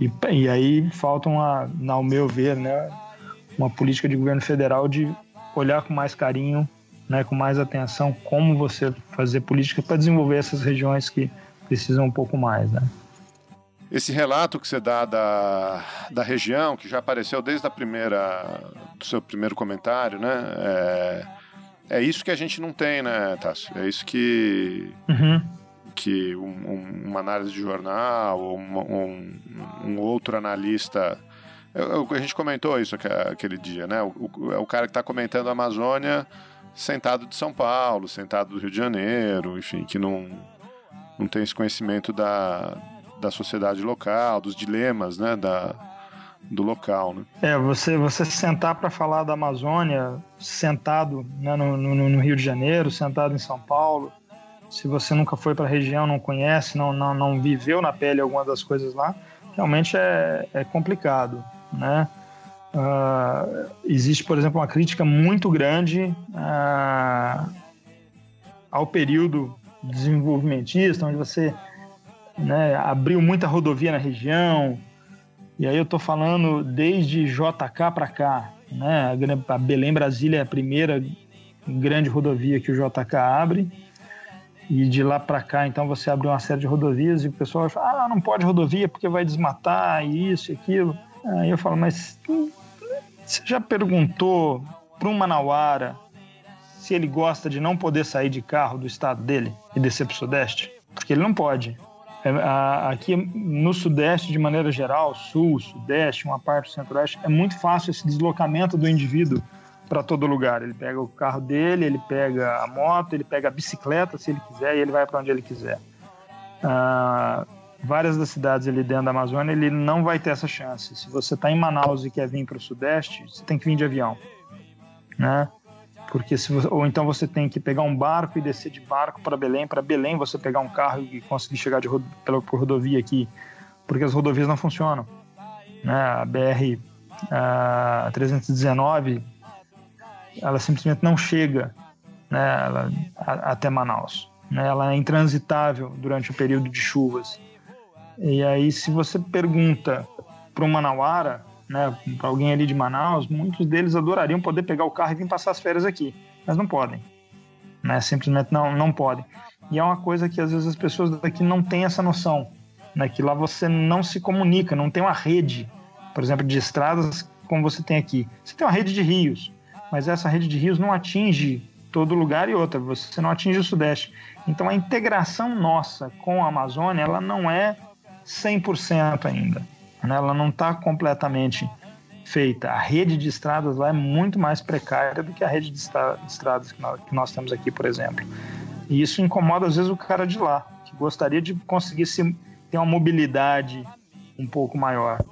E, e aí falta, uma, ao meu ver, né, uma política de governo federal de olhar com mais carinho né, com mais atenção como você fazer política para desenvolver essas regiões que precisam um pouco mais, né? Esse relato que você dá da, da região, que já apareceu desde a primeira do seu primeiro comentário, né? É, é isso que a gente não tem, né, Tássio? É isso que uhum. Que um, um, uma análise de jornal ou um, um, outro analista é, é a gente comentou isso aquele dia, né? O, o, é o cara que está comentando a Amazônia sentado de São Paulo, sentado do Rio de Janeiro, enfim, que não, não tem esse conhecimento da, da sociedade local, dos dilemas, né, da, do local, né? É, você, você sentar para falar da Amazônia, sentado né, no, no, no, Rio de Janeiro, sentado em São Paulo, se você nunca foi para a região, não conhece, não, não, não viveu na pele alguma das coisas lá, realmente é, é complicado, né? Uh, existe, por exemplo, uma crítica muito grande uh, ao período desenvolvimentista, onde você né, abriu muita rodovia na região. E aí eu estou falando desde JK para cá. Né, a Belém Brasília é a primeira grande rodovia que o JK abre. E de lá para cá, então, você abre uma série de rodovias e o pessoal fala: ah, não pode rodovia porque vai desmatar, isso e aquilo. Aí eu falo, mas você já perguntou para um manauara se ele gosta de não poder sair de carro do estado dele e descer para o sudeste? Porque ele não pode. É, aqui no sudeste, de maneira geral, sul, sudeste, uma parte do centro-oeste, é muito fácil esse deslocamento do indivíduo para todo lugar. Ele pega o carro dele, ele pega a moto, ele pega a bicicleta, se ele quiser, e ele vai para onde ele quiser. Ah, várias das cidades ali dentro da Amazônia, ele não vai ter essa chance. Se você está em Manaus e quer vir para o Sudeste, você tem que vir de avião, né? Porque se você, ou então você tem que pegar um barco e descer de barco para Belém, para Belém você pegar um carro e conseguir chegar de pela por rodovia aqui, porque as rodovias não funcionam, né? A BR a 319 ela simplesmente não chega, né? Ela, a, até Manaus. Né? Ela é intransitável durante o período de chuvas. E aí, se você pergunta para um manauara, né, para alguém ali de Manaus, muitos deles adorariam poder pegar o carro e vir passar as férias aqui, mas não podem. Né? Simplesmente não, não podem. E é uma coisa que às vezes as pessoas daqui não têm essa noção, né? que lá você não se comunica, não tem uma rede, por exemplo, de estradas como você tem aqui. Você tem uma rede de rios, mas essa rede de rios não atinge todo lugar e outra, você não atinge o Sudeste. Então a integração nossa com a Amazônia, ela não é 100% ainda. Né? Ela não está completamente feita. A rede de estradas lá é muito mais precária do que a rede de estradas que nós, que nós temos aqui, por exemplo. E isso incomoda às vezes o cara de lá, que gostaria de conseguir se, ter uma mobilidade um pouco maior.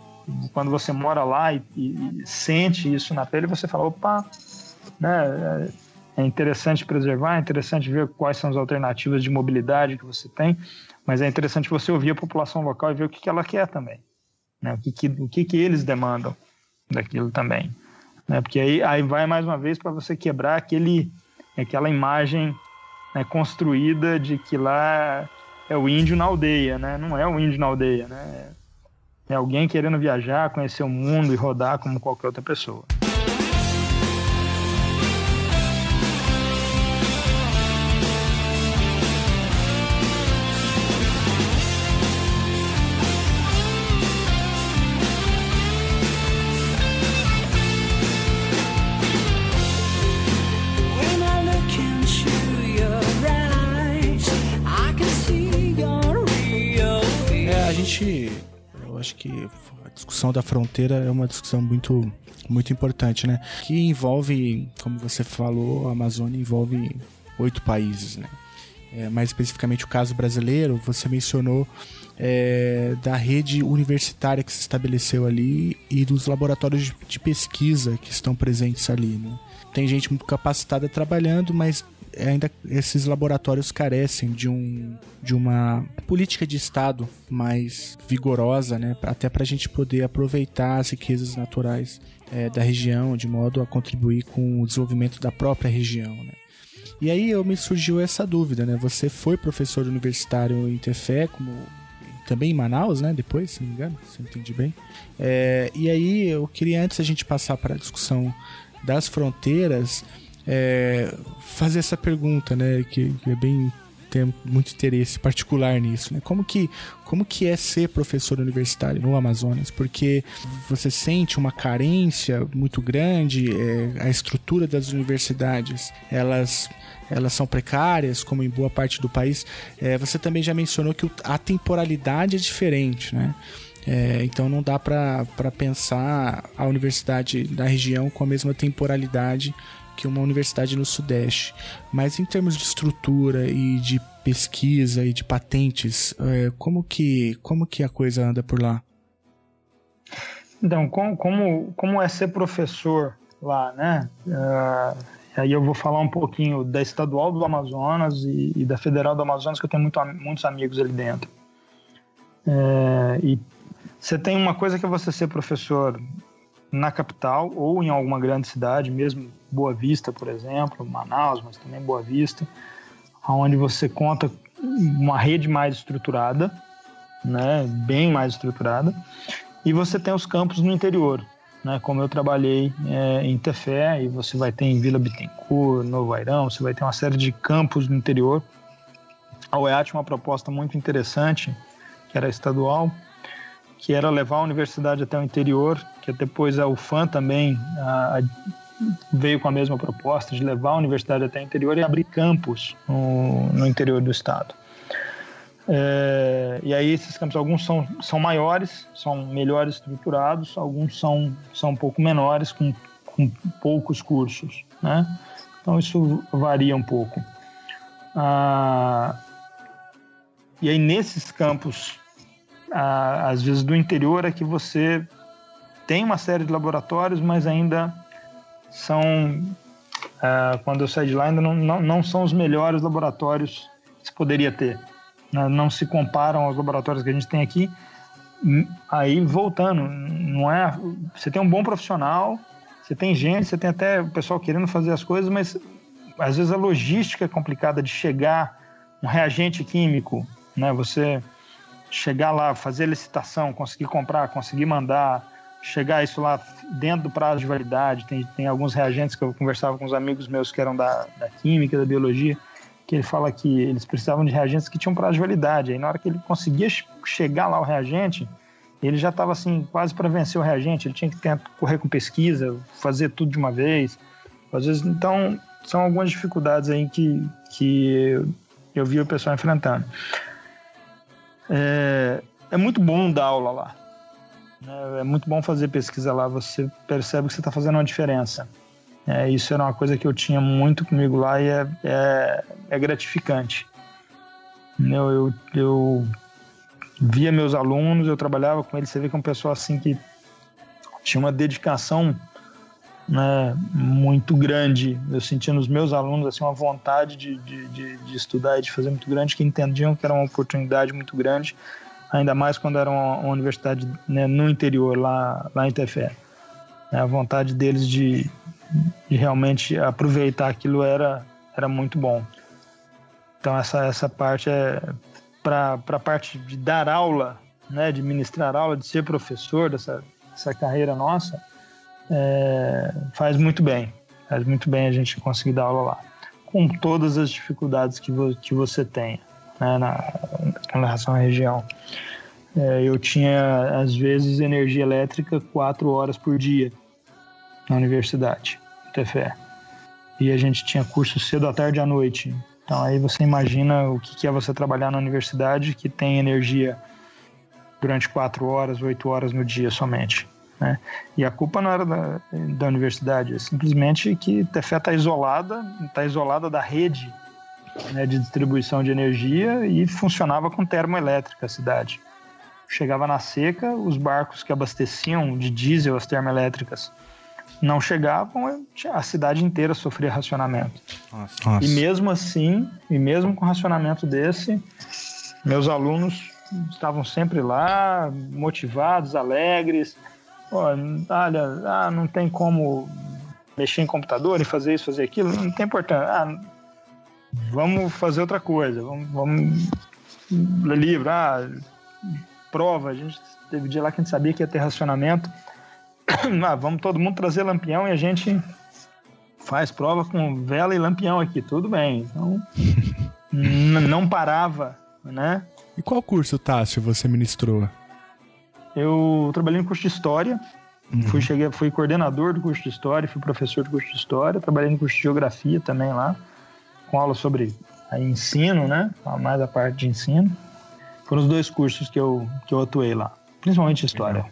Quando você mora lá e, e, e sente isso na pele, você fala, opa, né, é interessante preservar, é interessante ver quais são as alternativas de mobilidade que você tem. Mas é interessante você ouvir a população local e ver o que, ela quer também. Né? O, que, que, o que, que eles demandam daquilo também. Né? Porque aí, aí vai mais uma vez para você quebrar aquele, aquela imagem né, construída de que lá é o índio na aldeia. Né? Não é o índio na aldeia. Né? É alguém querendo viajar, conhecer o mundo e rodar como qualquer outra pessoa. Que a discussão da fronteira é uma discussão muito, muito importante, né? Que envolve, como você falou, a Amazônia envolve oito países, né? É, mais especificamente o caso brasileiro, você mencionou é, da rede universitária que se estabeleceu ali e dos laboratórios de, pesquisa que estão presentes ali. Né? Tem gente muito capacitada trabalhando, mas ainda esses laboratórios carecem de, um, de uma política de Estado mais vigorosa, né? até para a gente poder aproveitar as riquezas naturais é, da região de modo a contribuir com o desenvolvimento da própria região. Né? E aí eu me surgiu essa dúvida, né? Você foi professor universitário em Tefé, como também em Manaus, né? Depois, se não me engano, se eu entendi bem. É, e aí eu queria, antes a gente passar para a discussão das fronteiras, é, fazer essa pergunta, né? Que, que é bem tem muito interesse particular nisso, né? Como que, como que é ser professor universitário no Amazonas? Porque você sente uma carência muito grande, é, a estrutura das universidades, elas elas são precárias, como em boa parte do país. É, você também já mencionou que a temporalidade é diferente, né? É, então não dá para pensar a universidade da região com a mesma temporalidade que uma universidade no Sudeste. Mas em termos de estrutura e de pesquisa e de patentes, é, como, que, como que a coisa anda por lá? Então, como, como, como é ser professor lá, né? Uh, aí eu vou falar um pouquinho da Estadual do Amazonas e, e da Federal do Amazonas, que eu tenho muito, muitos amigos ali dentro. É, e você tem uma coisa que é você ser professor na capital ou em alguma grande cidade, mesmo Boa Vista, por exemplo, Manaus, mas também Boa Vista, onde você conta uma rede mais estruturada, né, bem mais estruturada, e você tem os campos no interior, né, como eu trabalhei é, em Tefé, e você vai ter em Vila Bittencourt, Novo Airão, você vai ter uma série de campos no interior. A UEA tinha uma proposta muito interessante, que era estadual, que era levar a universidade até o interior, que depois a UFAM também a, a, veio com a mesma proposta de levar a universidade até o interior e abrir campos no, no interior do estado. É, e aí esses campos, alguns são, são maiores, são melhores estruturados, alguns são, são um pouco menores, com, com poucos cursos, né? Então isso varia um pouco. Ah, e aí nesses campos às vezes do interior é que você tem uma série de laboratórios, mas ainda são uh, quando eu saí de lá ainda não, não, não, são os melhores laboratórios que se poderia ter. Né? Não se comparam aos laboratórios que a gente tem aqui. Aí voltando, não é? Você tem um bom profissional, você tem gente, você tem até o pessoal querendo fazer as coisas, mas às vezes a logística é complicada de chegar um reagente químico, né? Você chegar lá, fazer a licitação, conseguir comprar, conseguir mandar, chegar isso lá dentro do prazo de validade. Tem, tem alguns reagentes que eu conversava com os amigos meus que eram da, da química, da biologia, que ele fala que eles precisavam de reagentes que tinham prazo de validade. Aí na hora que ele conseguia chegar lá o reagente, ele já estava assim quase para vencer o reagente. Ele tinha que ter, correr com pesquisa, fazer tudo de uma vez. Às vezes, então são algumas dificuldades aí que que eu vi o pessoal enfrentando. É, é muito bom dar aula lá. Né? É muito bom fazer pesquisa lá. Você percebe que você está fazendo uma diferença. É, isso era uma coisa que eu tinha muito comigo lá e é, é, é gratificante. Eu, eu, eu, via meus alunos, eu trabalhava com eles, você vê que é um pessoal assim que tinha uma dedicação né, muito grande. Eu sentia nos meus alunos assim, uma vontade de, de, de, de, estudar e de fazer muito grande, que entendiam que era uma oportunidade muito grande, ainda mais quando era uma, uma universidade né, no interior, lá, lá em Tefé. A vontade deles de, de realmente aproveitar aquilo era, era muito bom. Então essa, essa parte é para a parte de dar aula, né, de ministrar aula, de ser professor dessa, dessa carreira nossa, é, faz muito bem. Faz muito bem a gente conseguir dar aula lá. Com todas as dificuldades que, vo, que você tem né, na, na relação à região. É, eu tinha, às vezes, energia elétrica quatro horas por dia na universidade, TFE. E a gente tinha curso cedo à tarde e à noite. Então aí você imagina o que é você trabalhar na universidade que tem energia durante quatro horas, oito horas no dia somente. Né? E a culpa não era da, da universidade, é simplesmente que Tefé está isolada, está isolada da rede né, de distribuição de energia e funcionava com termoelétrica a cidade. Chegava na seca, os barcos que abasteciam de diesel as termoelétricas não chegavam, a cidade inteira sofria racionamento. Nossa. E mesmo assim, e mesmo com racionamento desse, meus alunos estavam sempre lá, motivados, alegres. olha, ah, não tem como mexer em computador e fazer isso, fazer aquilo, não tem importância. Ah, vamos fazer outra coisa, vamos, vamos ler livro, ah, prova, a gente teve dia lá que a gente sabia que ia ter racionamento. ah, vamos todo mundo trazer lampião e a gente faz prova com vela e lampião aqui, tudo bem. Então, não parava, né? E qual curso, Tássio, você ministrou? Eu trabalhei no curso de História, uhum. fui, cheguei, fui coordenador do curso de História, fui professor do curso de História, trabalhei no curso de Geografia também lá, com aula sobre ensino, né? Mais a parte de ensino. Foram os dois cursos que eu, que eu atuei lá, principalmente História.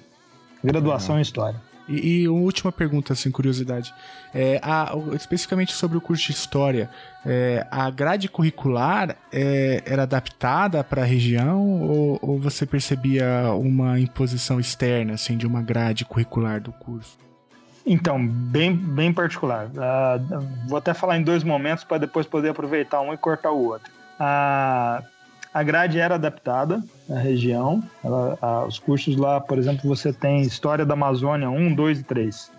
Graduação em História. E, e, uma última pergunta, assim, curiosidade. É, a, especificamente sobre o curso de História, é, a grade curricular é, era adaptada para a região ou, ou, você percebia uma imposição externa, assim, de uma grade curricular do curso? Então, bem, bem particular. Uh, vou até falar em dois momentos para depois poder aproveitar um e cortar o outro. Uh, a grade era adaptada à região. Ela, a, os cursos lá, por exemplo, você tem História da Amazônia 1, 2 e 3,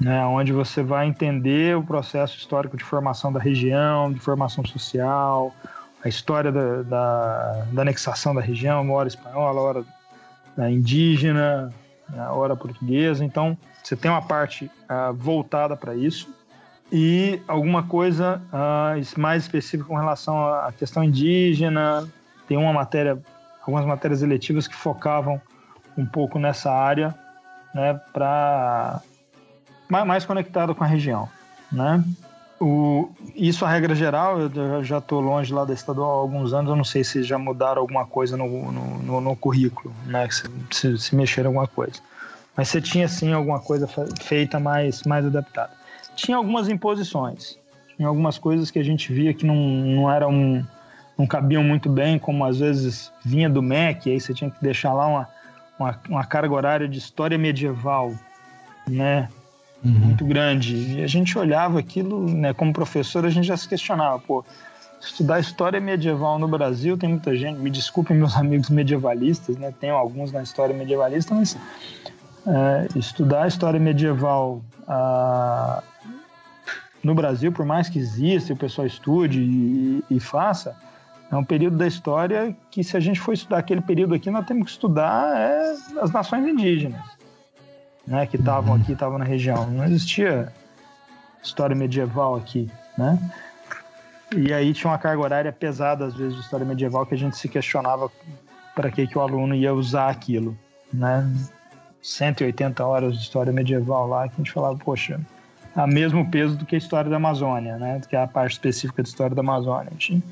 né, onde você vai entender o processo histórico de formação da região, de formação social, a história da, da, da anexação da região, uma hora espanhola, hora da indígena, a hora portuguesa. Então, você tem uma parte uh, voltada para isso e alguma coisa uh, mais específica com relação à questão indígena, tem uma matéria, algumas matérias eletivas que focavam um pouco nessa área, né, para mais conectado com a região, né? O, isso a regra geral, eu já estou longe lá da estadual há alguns anos, eu não sei se já mudaram alguma coisa no, no, no, no currículo, né? Se, se, se mexeram alguma coisa. Mas você tinha sim alguma coisa feita mais, mais adaptada. Tinha algumas imposições, tinha algumas coisas que a gente via que não, não eram não cabiam muito bem, como às vezes vinha do MEC, aí você tinha que deixar lá uma, uma, uma carga horária de história medieval, né? Uhum. Muito grande. E a gente olhava aquilo, né? Como professor, a gente já se questionava, pô, estudar história medieval no Brasil, tem muita gente, me desculpem meus amigos medievalistas, né? Tenho alguns na história medievalista, mas é, estudar história medieval ah, no Brasil, por mais que exista, o pessoal estude e, e faça, é um período da história que, se a gente for estudar aquele período aqui, nós temos que estudar é, as nações indígenas, né, que estavam uhum. aqui, estavam na região. Não existia história medieval aqui, né? E aí tinha uma carga horária pesada, às vezes, de história medieval, que a gente se questionava para que, que o aluno ia usar aquilo, né? 180 horas de história medieval lá, que a gente falava, poxa, a mesmo peso do que a história da Amazônia, né? Do que a parte específica da história da Amazônia. Gente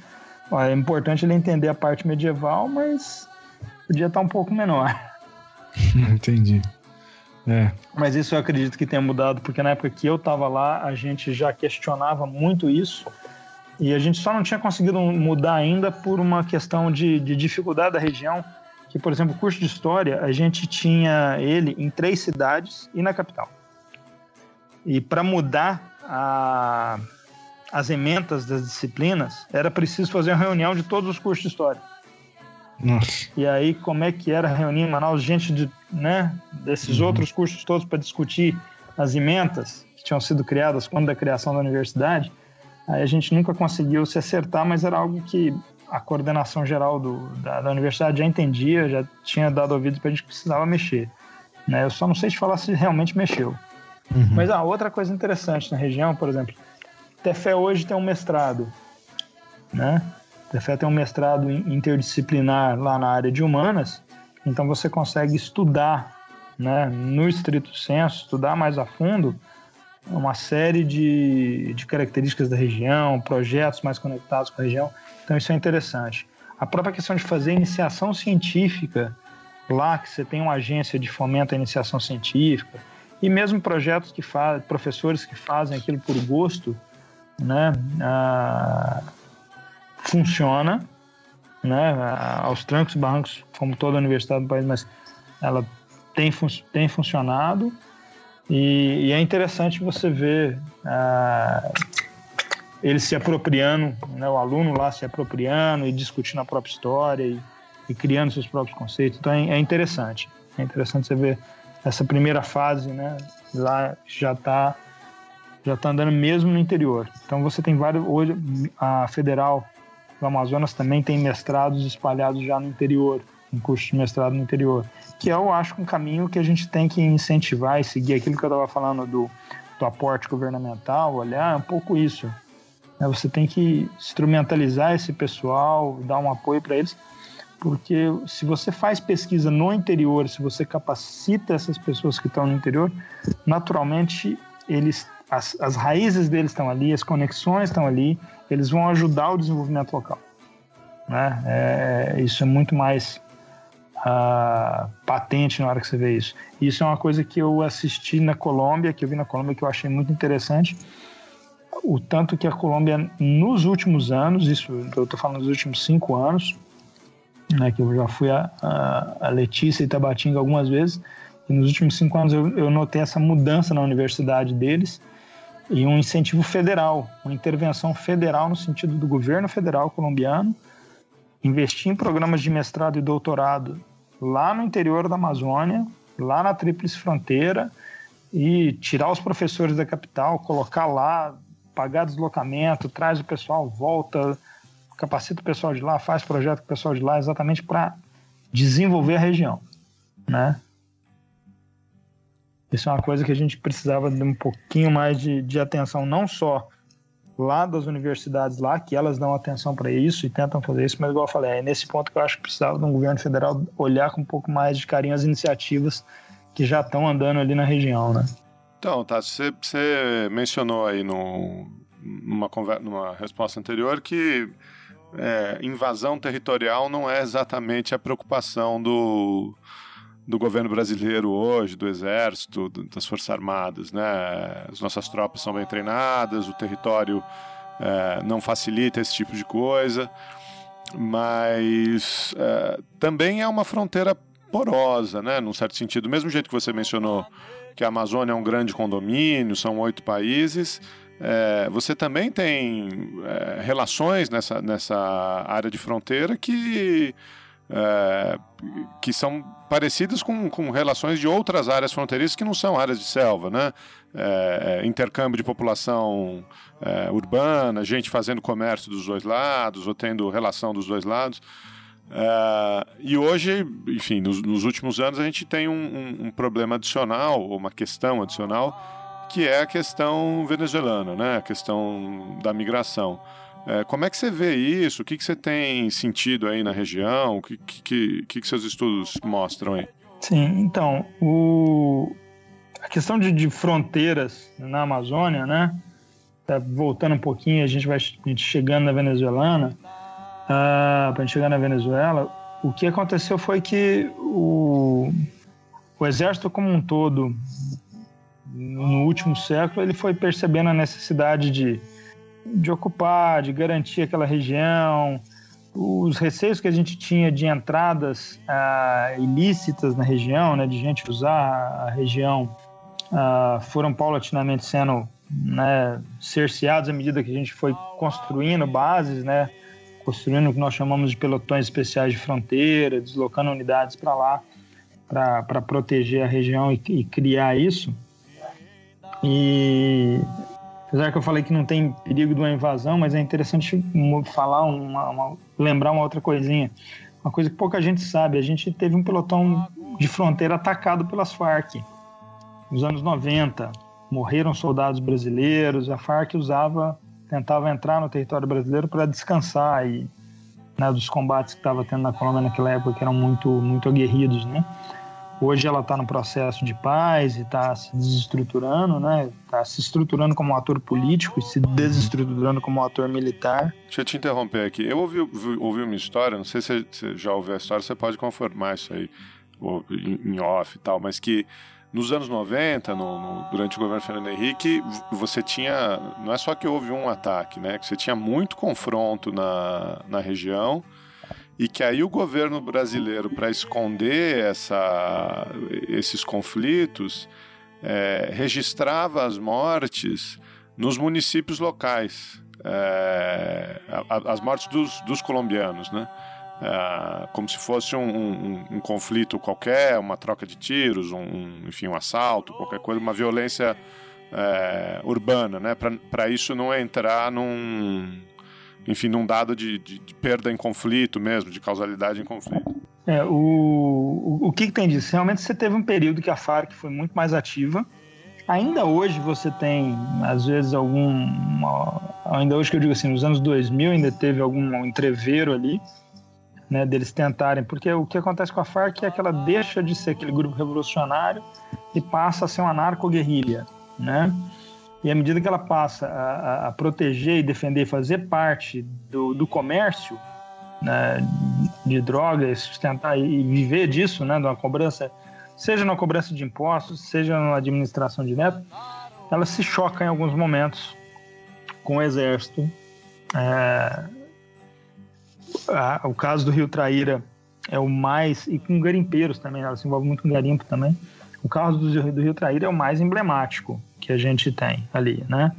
é importante ele entender a parte medieval, mas podia estar um pouco menor. Entendi. É. Mas isso eu acredito que tenha mudado, porque na época que eu estava lá, a gente já questionava muito isso. E a gente só não tinha conseguido mudar ainda por uma questão de, de dificuldade da região. Que, por exemplo, o curso de História, a gente tinha ele em três cidades e na capital. E para mudar a, as ementas das disciplinas, era preciso fazer uma reunião de todos os cursos de história. Nossa. E aí, como é que era reunir em Manaus gente de, né, desses uhum. outros cursos todos para discutir as ementas que tinham sido criadas quando da criação da universidade? Aí a gente nunca conseguiu se acertar, mas era algo que a coordenação geral do, da, da universidade já entendia, já tinha dado ouvidos para a gente precisava mexer. Né? Eu só não sei te falar se realmente mexeu. Uhum. Mas a ah, outra coisa interessante na região, por exemplo, Tefé hoje tem um mestrado, né? Tefé tem um mestrado interdisciplinar lá na área de humanas, então você consegue estudar, né, no estrito senso, estudar mais a fundo uma série de, de características da região, projetos mais conectados com a região, então isso é interessante. A própria questão de fazer iniciação científica lá que você tem uma agência de fomento à iniciação científica e mesmo projetos que fazem, professores que fazem aquilo por gosto, né, ah, funciona, né, aos trancos e barrancos, como toda universidade do país, mas ela tem, fun tem funcionado e, e, é interessante você ver ah, ele se apropriando, né, o aluno lá se apropriando e discutindo a própria história e, e criando seus próprios conceitos. Então é, é, interessante. É interessante você ver essa primeira fase, né? Lá já está já tá andando mesmo no interior. Então você tem vários hoje a Federal do Amazonas também tem mestrados espalhados já no interior, em cursos de mestrado no interior, que eu acho um caminho que a gente tem que incentivar e seguir aquilo que eu estava falando do, do aporte governamental, olhar é um pouco isso. Né? Você tem que instrumentalizar esse pessoal, dar um apoio para eles, porque se você faz pesquisa no interior, se você capacita essas pessoas que estão no interior, naturalmente eles as, as raízes deles estão ali, as conexões estão ali, eles vão ajudar o desenvolvimento local. Né? É, isso é muito mais uh, patente na hora que você vê isso. Isso é uma coisa que eu assisti na Colômbia, que eu vi na Colômbia, que eu achei muito interessante o tanto que a Colômbia, nos últimos anos, isso eu estou falando dos últimos cinco anos, né, que eu já fui a, a, a Letícia e Tabatinga algumas vezes, e nos últimos cinco anos eu, eu notei essa mudança na universidade deles e um incentivo federal, uma intervenção federal no sentido do governo federal colombiano investir em programas de mestrado e doutorado lá no interior da Amazônia, lá na Tríplice Fronteira, e tirar os professores da capital, colocar lá pagar deslocamento, traz o pessoal, volta, capacita o pessoal de lá, faz projeto com o pessoal de lá, exatamente para desenvolver a região, né? Isso é uma coisa que a gente precisava de um pouquinho mais de, de atenção, não só lá das universidades lá, que elas dão atenção para isso e tentam fazer isso, mas igual eu falei, é nesse ponto que eu acho que precisava de um governo federal olhar com um pouco mais de carinho as iniciativas que já estão andando ali na região, né? Então, tá, você, você mencionou aí no, numa, numa resposta anterior que é, invasão territorial não é exatamente a preocupação do, do governo brasileiro hoje, do exército, das forças armadas, né? As nossas tropas são bem treinadas, o território é, não facilita esse tipo de coisa, mas é, também é uma fronteira porosa, né? Num certo sentido, do mesmo jeito que você mencionou que a Amazônia é um grande condomínio, são oito países. É, você também tem é, relações nessa, nessa área de fronteira que, é, que são parecidas com, com relações de outras áreas fronteiriças que não são áreas de selva, né? É, é, intercâmbio de população é, urbana, gente fazendo comércio dos dois lados ou tendo relação dos dois lados. Uh, e hoje, enfim, nos, nos, últimos anos a gente tem um, um, um, problema adicional, uma questão adicional, que é a questão venezuelana, né? a questão da migração. Uh, como é que você vê isso? O que, que você tem sentido aí na região? O que, que, que, que seus estudos mostram aí? Sim, então, o... a questão de, de fronteiras na Amazônia, né? Tá voltando um pouquinho, a gente vai a gente chegando na venezuelana uh, ah, para chegar na Venezuela, o que aconteceu foi que o, o exército como um todo, no último século, ele foi percebendo a necessidade de, de ocupar, de garantir aquela região, os receios que a gente tinha de entradas uh, ilícitas na região, né, de gente usar a região, uh, foram paulatinamente sendo né, cerceados à medida que a gente foi construindo bases, né, construindo o que nós chamamos de pelotões especiais de fronteira, deslocando unidades para lá para proteger a região e, e, criar isso. E apesar que eu falei que não tem perigo de uma invasão, mas é interessante falar uma, uma, lembrar uma outra coisinha, uma coisa que pouca gente sabe. A gente teve um pelotão de fronteira atacado pelas Farc nos anos 90. Morreram soldados brasileiros. A Farc usava tentava entrar no território brasileiro para descansar e né, dos combates que estava tendo na Colômbia naquela época que eram muito muito aguerridos, né? Hoje ela está no processo de paz e está se desestruturando, né? Está se estruturando como um ator político e se desestruturando como um ator militar. Deixa eu te interromper aqui. Eu ouvi, ouvi uma história, não sei se você já ouviu a história, você pode confirmar isso aí. em off e tal, mas que nos anos 90, no, no, durante o governo Fernando Henrique, você tinha. Não é só que houve um ataque, né? Que você tinha muito confronto na, na região e que aí o governo brasileiro, para esconder essa, esses conflitos, é, registrava as mortes nos municípios locais, é, as mortes dos, dos colombianos, né? É, como se fosse um, um, um, conflito qualquer, uma troca de tiros, um, enfim, um assalto, qualquer coisa, uma violência é, urbana, né? Para isso não entrar num, enfim, num dado de, de, de, perda em conflito mesmo, de causalidade em conflito. É, o, o, o que, que tem disso? Realmente você teve um período que a Farc foi muito mais ativa. Ainda hoje você tem, às vezes, algum. Ainda hoje que eu digo assim, nos anos 2000 ainda teve algum entreveiro ali, né, deles tentarem, porque o que acontece com a Farc é que ela deixa de ser aquele grupo revolucionário e passa a ser uma narco-guerrilha, né? E à medida que ela passa a, a, proteger e defender, fazer parte do, do comércio né, de drogas, sustentar e viver disso, né, de uma cobrança, seja na cobrança de impostos, seja na administração de neto, ela se choca em alguns momentos com o exército. É, a, o caso do Rio Traíra é o mais. E com garimpeiros também, ela se envolve muito com garimpo também. O caso do, do Rio Traíra é o mais emblemático que a gente tem ali, né?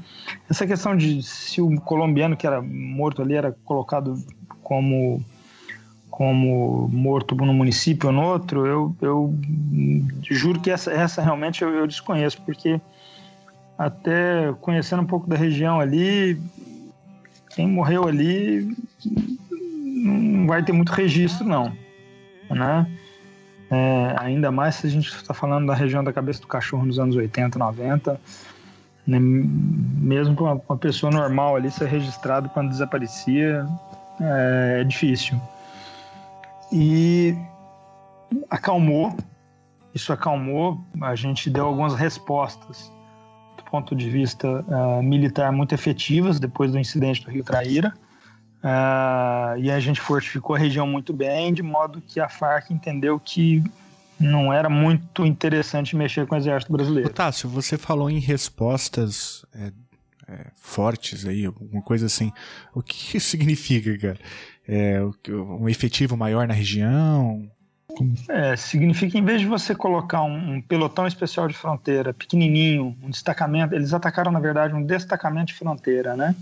Essa questão de se o colombiano que era morto ali era colocado como como morto no município ou no outro, eu, eu juro que essa, essa realmente eu, eu desconheço, porque até conhecendo um pouco da região ali, quem morreu ali não vai ter muito registro, não. Né? É, ainda mais se a gente está falando da região da cabeça do cachorro nos anos 80, 90. Né? Mesmo para uma, uma, pessoa normal ali ser registrado quando desaparecia, é, é difícil. E acalmou, isso acalmou, a gente deu algumas respostas do ponto de vista uh, militar muito efetivas depois do incidente do Rio Traíra. Uh, e a gente fortificou a região muito bem, de modo que a Farc entendeu que não era muito interessante mexer com o exército brasileiro. Tássio, você falou em respostas é, é, fortes aí, alguma coisa assim. O que isso significa, cara? É, um efetivo maior na região? É, significa que em vez de você colocar um, um, pelotão especial de fronteira pequenininho, um destacamento, eles atacaram na verdade um destacamento de fronteira, né?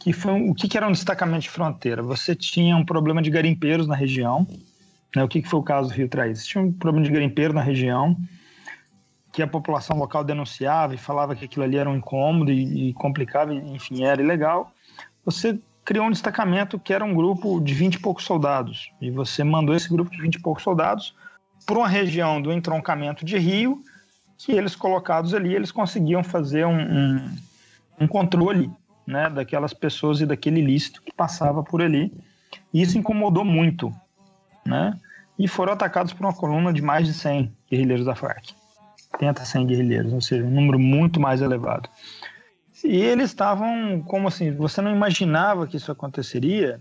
Que foi o que, que era um destacamento de fronteira. Você tinha um problema de garimpeiros na região, né? O que, que foi o caso do Rio Traíra? Tinha um problema de garimpeiro na região que a população local denunciava e falava que aquilo ali era um incômodo e, e complicava, enfim, era ilegal. Você criou um destacamento que era um grupo de 20 e poucos soldados. E você mandou esse grupo de 20 e poucos soldados para uma região do entroncamento de rio, que eles colocados ali, eles conseguiam fazer um, um, um controle né, daquelas pessoas e daquele ilícito que passava por ali. E isso incomodou muito, né? E foram atacados por uma coluna de mais de 100 guerrilheiros da FARC. Tenta 100 guerrilheiros, ou seja, um número muito mais elevado. E eles estavam, como assim, você não imaginava que isso aconteceria,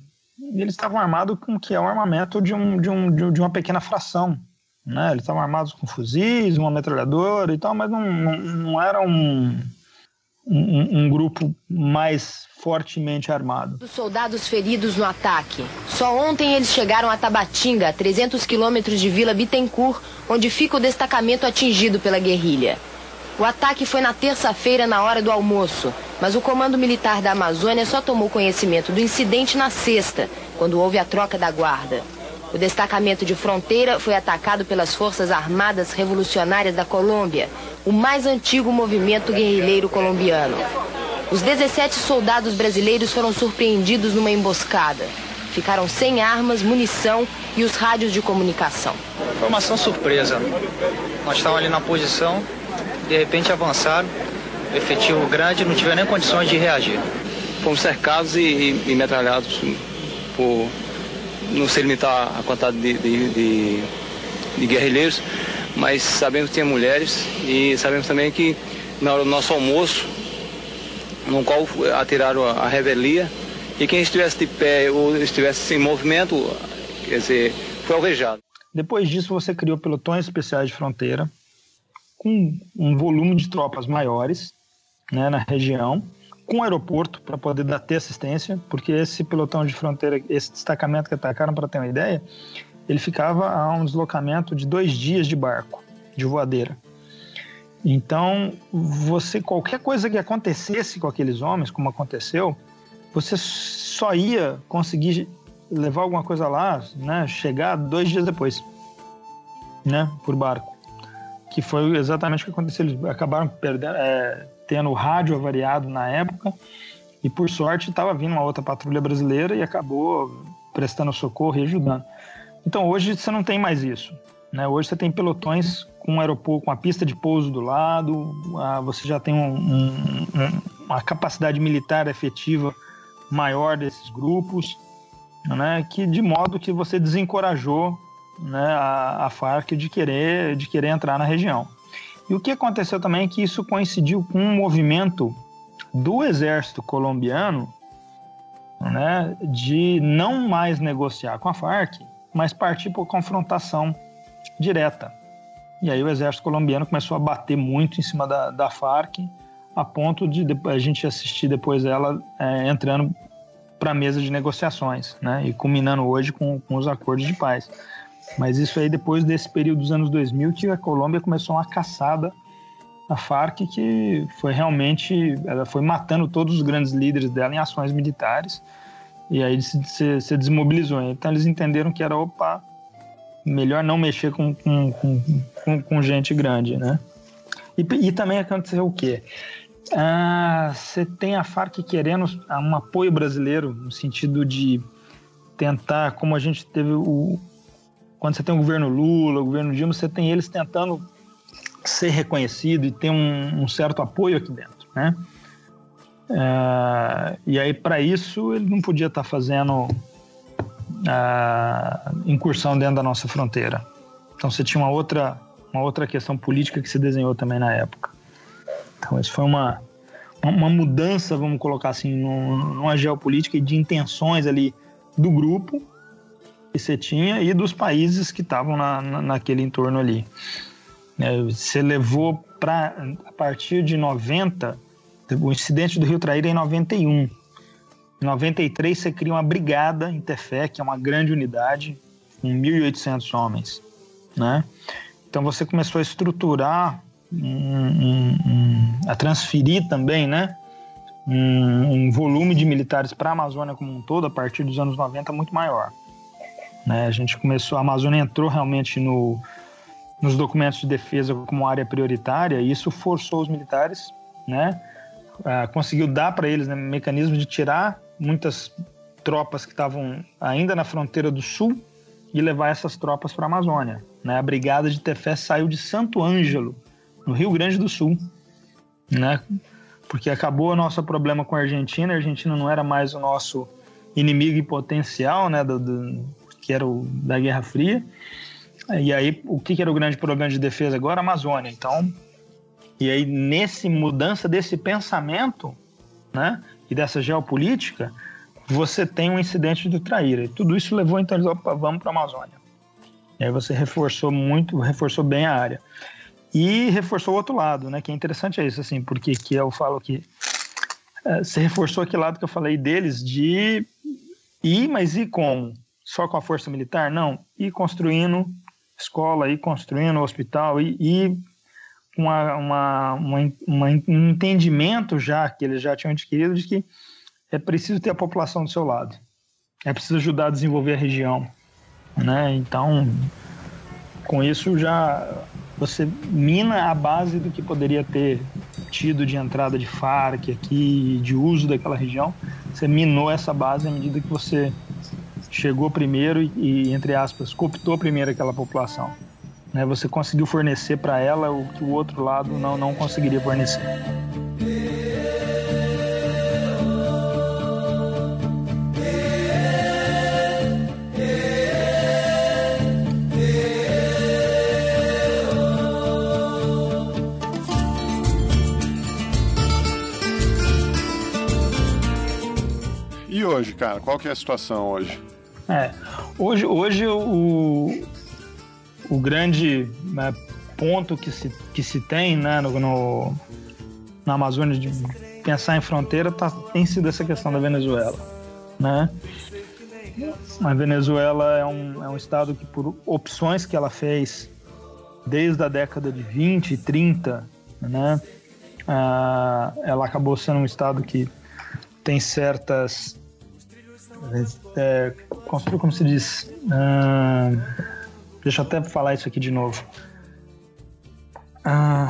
eles estavam armados com o que é o armamento de, um, de, um, de uma pequena fração. Né? Eles estavam armados com fuzis, uma metralhadora e tal, mas não, não, não era um, um, um, grupo mais fortemente armado. Os soldados feridos no ataque. Só ontem eles chegaram a Tabatinga, 300 quilômetros de Vila Bittencourt, onde fica o destacamento atingido pela guerrilha. O ataque foi na terça-feira, na hora do almoço, mas o Comando Militar da Amazônia só tomou conhecimento do incidente na sexta, quando houve a troca da guarda. O destacamento de fronteira foi atacado pelas Forças Armadas Revolucionárias da Colômbia, o mais antigo movimento guerrilheiro colombiano. Os 17 soldados brasileiros foram surpreendidos numa emboscada. Ficaram sem armas, munição e os rádios de comunicação. Foi uma ação surpresa. Nós estávamos ali na posição, de repente avançaram, efetivo grande, não tiveram nem condições de reagir. Fomos cercados e, e, e metralhados por não se limitar a quantidade de, de, de, de guerrilheiros, mas sabemos que tinha mulheres e sabemos também que na hora do nosso almoço, no qual atiraram a, a revelia, e quem estivesse de pé ou estivesse em movimento, quer dizer, foi alvejado. Depois disso, você criou pelotões especiais de fronteira, com um volume de tropas maiores né, na região, com aeroporto para poder dar ter assistência, porque esse pelotão de fronteira, esse destacamento que atacaram, para ter uma ideia, ele ficava a um deslocamento de dois dias de barco, de voadeira. Então, você qualquer coisa que acontecesse com aqueles homens, como aconteceu, você só ia conseguir levar alguma coisa lá, né, chegar dois dias depois, né, por barco. Que foi exatamente o que aconteceu. Eles acabaram perdendo, é, tendo rádio avariado na época e, por sorte, estava vindo uma outra patrulha brasileira e acabou prestando socorro e ajudando. Então, hoje você não tem mais isso. Né? Hoje você tem pelotões com aeroporto, com a pista de pouso do lado, você já tem um, um, uma capacidade militar efetiva maior desses grupos, né? que de modo que você desencorajou né, a, a Farc de querer, de querer entrar na região. E o que aconteceu também é que isso coincidiu com um movimento do exército colombiano né, de não mais negociar com a Farc, mas partir por confrontação direta. E aí o exército colombiano começou a bater muito em cima da, da Farc, a ponto de a gente assistir depois ela é, entrando para a mesa de negociações, né? E culminando hoje com, com os acordos de paz. Mas isso aí depois desse período dos anos 2000 que a Colômbia começou uma caçada à Farc que foi realmente ela foi matando todos os grandes líderes dela em ações militares e aí se, se, se desmobilizou. Então eles entenderam que era opa melhor não mexer com, com, com, com gente grande, né? E, e, também aconteceu o quê? Ah, você tem a Farc querendo um apoio brasileiro no sentido de tentar, como a gente teve o quando você tem o governo Lula, o governo Dilma, você tem eles tentando ser reconhecido e ter um, um certo apoio aqui dentro, né? Ah, e aí para isso ele não podia estar tá fazendo incursão dentro da nossa fronteira. Então você tinha uma outra, uma outra questão política que se desenhou também na época. Então isso foi uma, uma mudança, vamos colocar assim, numa geopolítica e de intenções ali do grupo você tinha e dos países que estavam na, na, naquele entorno ali. É, você levou para a partir de 90, o incidente do Rio Traíra é em 91. Em 93 você cria uma brigada Interfé, que é uma grande unidade, com 1.800 homens, né? Então você começou a estruturar, um, um, um, a transferir também, né? Um, volume de militares para a Amazônia como um todo a partir dos anos 90 muito maior. Né? A gente começou, a Amazônia entrou realmente no, nos documentos de defesa como área prioritária e isso forçou os militares, né? conseguiu dar para eles né, mecanismo de tirar muitas tropas que estavam ainda na fronteira do sul e levar essas tropas para a Amazônia. Né? A brigada de Tefé saiu de Santo Ângelo, no Rio Grande do Sul, né? porque acabou o nosso problema com a Argentina. A Argentina não era mais o nosso inimigo em potencial, né? Do, do, que era o da Guerra Fria. E aí, o que, era o grande problema de defesa agora? A Amazônia. Então, e aí, nesse mudança desse pensamento, né? e dessa geopolítica, você tem um incidente do Traíra. E tudo isso levou então eles, opa, vamos para a Amazônia. E aí você reforçou muito, reforçou bem a área. E reforçou o outro lado, né? Que é interessante é isso, assim, porque que eu falo que é, você reforçou aquele lado que eu falei deles de ir, mas ir como? Só com a força militar? Não, ir construindo escola, ir construindo hospital, ir, ir uma, uma, uma, um entendimento já que eles já tinham adquirido de que é preciso ter a população do seu lado, é preciso ajudar a desenvolver a região, né? Então, com isso já você mina a base do que poderia ter tido de entrada de FARC aqui, de uso daquela região. Você minou essa base à medida que você chegou primeiro e, entre aspas, cooptou primeiro aquela população. Né? Você conseguiu fornecer para ela o que o outro lado não, não conseguiria fornecer. E hoje, cara, qual que é a situação hoje? É, hoje, hoje o, o grande né, ponto que se, que se tem né, no, no, na Amazônia de pensar em fronteira tá, tem sido essa questão da Venezuela. Né? A Venezuela é um, é um estado que, por opções que ela fez desde a década de 20 e 30, né, ah, ela acabou sendo um estado que tem certas. É, como, se diz? Deixa eu até falar isso aqui de novo. Ah,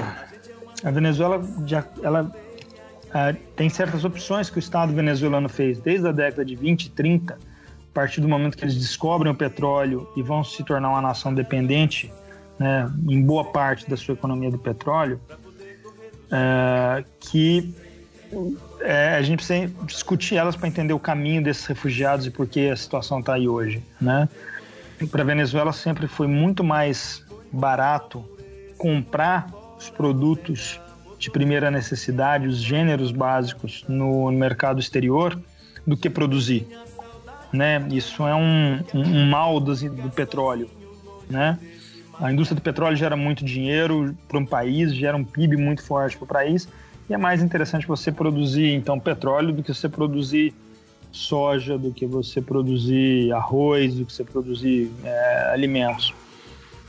a Venezuela já, ela, ah, tem certas opções que o Estado venezuelano fez desde a década de 20 e 30, a partir do momento que eles descobrem o petróleo e vão se tornar uma nação dependente, né, em boa parte da sua economia do petróleo, é, que é, a gente precisa discutir elas para entender o caminho desses refugiados e por que a situação está aí hoje, né? Para a Venezuela sempre foi muito mais barato comprar os produtos de primeira necessidade, os gêneros básicos no mercado exterior, do que produzir, né? Isso é um, um, mal do, do petróleo, né? A indústria do petróleo gera muito dinheiro para um país, gera um PIB muito forte para o país, e é mais interessante você produzir então petróleo do que você produzir soja, do que você produzir arroz, do que você produzir é, alimentos.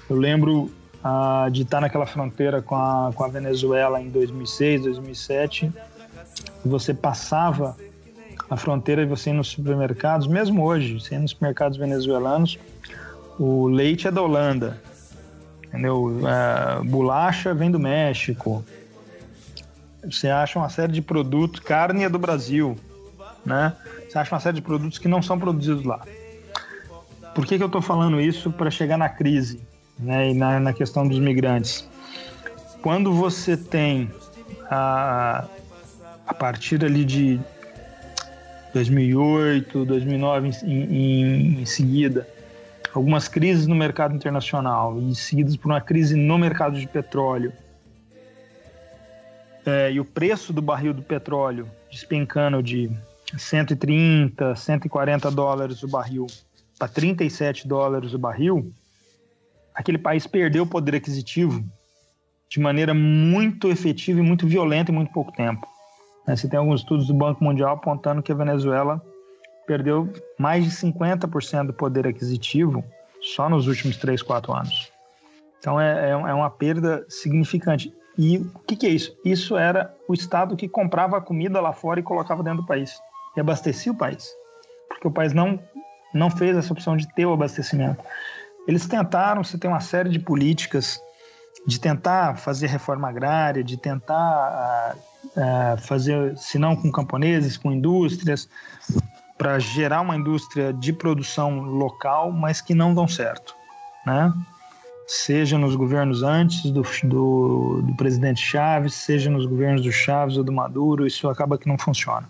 Eu lembro ah, de estar naquela fronteira com a, com a Venezuela em 2006, 2007, e você passava a fronteira e você ia nos supermercados, mesmo hoje, você ia nos supermercados venezuelanos, o leite é da Holanda, entendeu? É, bolacha vem do México, você acha uma série de produtos, carne é do Brasil, né? Você acha uma série de produtos que não são produzidos lá. Por que, que eu estou falando isso para chegar na crise né, e na, na, questão dos migrantes? Quando você tem a, a partir ali de 2008, 2009 em, em, em seguida, algumas crises no mercado internacional e seguidas por uma crise no mercado de petróleo é, e o preço do barril do petróleo despencando de 130, 140 dólares o barril para 37 dólares o barril, aquele país perdeu o poder aquisitivo de maneira muito efetiva e muito violenta em muito pouco tempo. Né, você tem alguns estudos do Banco Mundial apontando que a Venezuela perdeu mais de 50% do poder aquisitivo só nos últimos 3, 4 anos. Então é, é, é uma perda significante. E o que, que, é isso? Isso era o Estado que comprava a comida lá fora e colocava dentro do país. E abastecia o país. Porque o país não, não fez essa opção de ter o abastecimento. Eles tentaram, você tem uma série de políticas de tentar fazer reforma agrária, de tentar uh, uh, fazer, se não com camponeses, com indústrias, para gerar uma indústria de produção local, mas que não dão certo. Né? Seja nos governos antes do, do, do, presidente Chaves, seja nos governos do Chaves ou do Maduro, isso acaba que não funciona.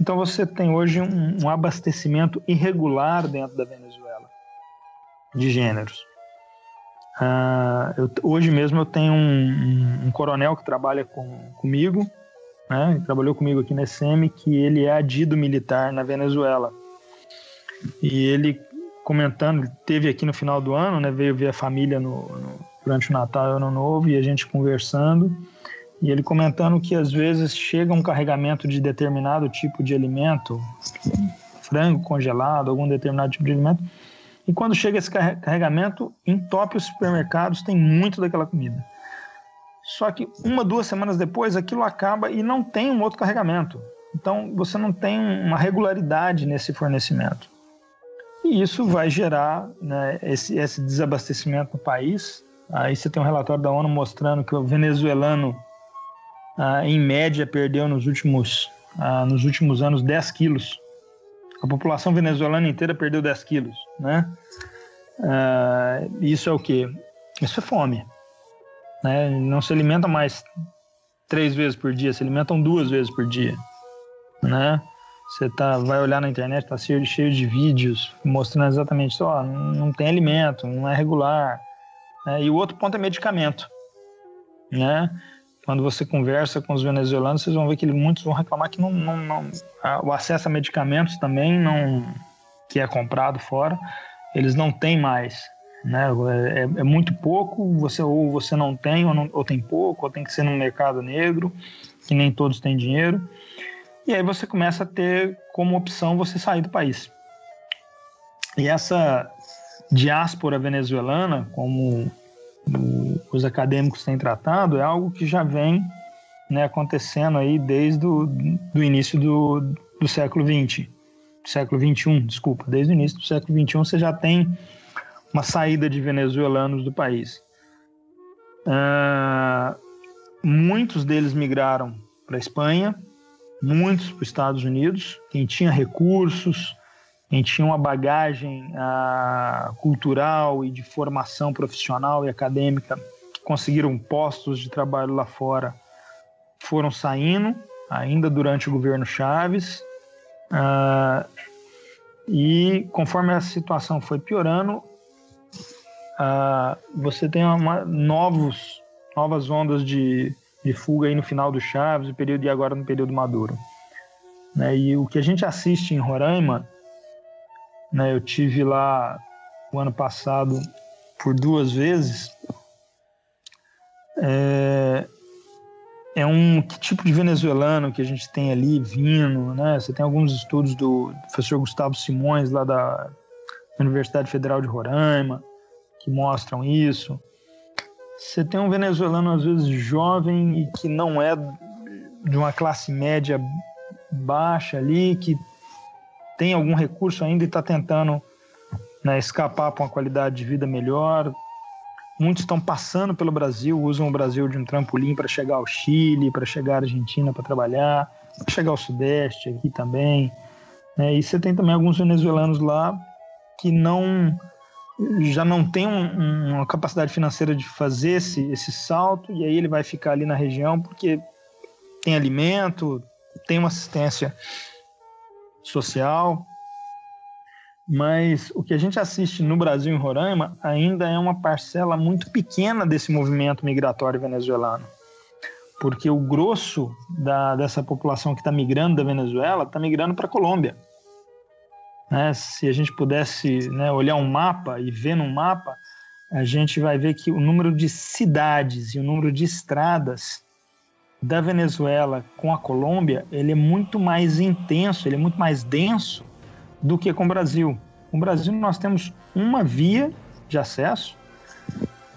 Então você tem hoje um, um abastecimento irregular dentro da Venezuela de gêneros. Uh, eu, hoje mesmo eu tenho um, um, um coronel que trabalha com, comigo, né, trabalhou comigo aqui na SM, que ele é adido militar na Venezuela. E ele comentando, teve aqui no final do ano, né? Veio ver a família no, no, durante o Natal e Ano Novo e a gente conversando. E ele comentando que às vezes chega um carregamento de determinado tipo de alimento, frango congelado, algum determinado tipo de alimento, e quando chega esse carregamento, entope os supermercados, tem muito daquela comida. Só que uma, duas semanas depois, aquilo acaba e não tem um outro carregamento. Então você não tem uma regularidade nesse fornecimento. E isso vai gerar né, esse, esse desabastecimento no país. Aí você tem um relatório da ONU mostrando que o venezuelano, ah, em média, perdeu nos últimos, ah, nos últimos anos 10 quilos. A população venezuelana inteira perdeu 10 quilos. Né? Ah, isso é o quê? Isso é fome. Né? Não se alimenta mais três vezes por dia, se alimentam duas vezes por dia. Né? Você tá, vai olhar na internet, tá cheio, cheio de vídeos mostrando exatamente isso. Não tem alimento, não é regular. Né? E o outro ponto é medicamento. Né? Quando você conversa com os venezuelanos, vocês vão ver que muitos vão reclamar que não, não, não o acesso a medicamentos também não que é comprado fora, eles não têm mais. Né? É, é, muito pouco, você ou você não tem ou, não, ou tem pouco, ou tem que ser no mercado negro, que nem todos têm dinheiro. E aí você começa a ter como opção você sair do país. E essa diáspora venezuelana, como os acadêmicos têm tratado, é algo que já vem né, acontecendo aí desde o do início do, do século XX, século XXI, desculpa, desde o início do século XXI você já tem uma saída de venezuelanos do país. Uh, muitos deles migraram para a Espanha, muitos para os Estados Unidos. Quem tinha recursos, quem tinha uma bagagem uh, cultural e de formação profissional e acadêmica, conseguiram postos de trabalho lá fora, foram saindo, ainda durante o governo Chaves. Uh, e conforme a situação foi piorando, uh, você tem uma, novos, novas ondas de, de fuga aí no final do Chaves, o período e agora no período Maduro. Né? E o que a gente assiste em Roraima, né, eu tive lá o ano passado por duas vezes, é, é um que tipo de venezuelano que a gente tem ali vindo, né? Você tem alguns estudos do professor Gustavo Simões lá da Universidade Federal de Roraima que mostram isso. Você tem um venezuelano às vezes jovem e que não é de uma classe média baixa ali, que tem algum recurso ainda e está tentando né, escapar para uma qualidade de vida melhor, Muitos estão passando pelo Brasil, usam o Brasil de um trampolim para chegar ao Chile, para chegar à Argentina para trabalhar, para chegar ao Sudeste aqui também. É, e você tem também alguns venezuelanos lá que não já não tem um, uma capacidade financeira de fazer esse, esse salto e aí ele vai ficar ali na região porque tem alimento, tem uma assistência social, mas o que a gente assiste no Brasil, em Roraima, ainda é uma parcela muito pequena desse movimento migratório venezuelano. Porque o grosso da, dessa população que está migrando da Venezuela está migrando para a Colômbia. Né? Se a gente pudesse né, olhar um mapa e ver no mapa, a gente vai ver que o número de cidades e o número de estradas da Venezuela com a Colômbia ele é muito mais intenso, ele é muito mais denso do que com o Brasil. Com o Brasil, nós temos uma via de acesso,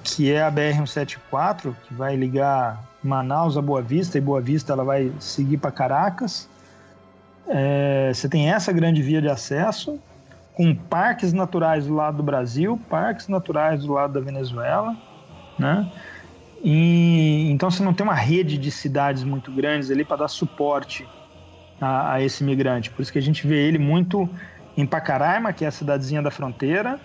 que é a BR-174, que vai ligar Manaus a Boa Vista, e Boa Vista ela vai seguir para Caracas. É, você tem essa grande via de acesso, com parques naturais do lado do Brasil, parques naturais do lado da Venezuela, né? E, então você não tem uma rede de cidades muito grandes ali para dar suporte a, a, esse migrante. Por isso que a gente vê ele muito em Pacaraima, que é a cidadezinha da fronteira,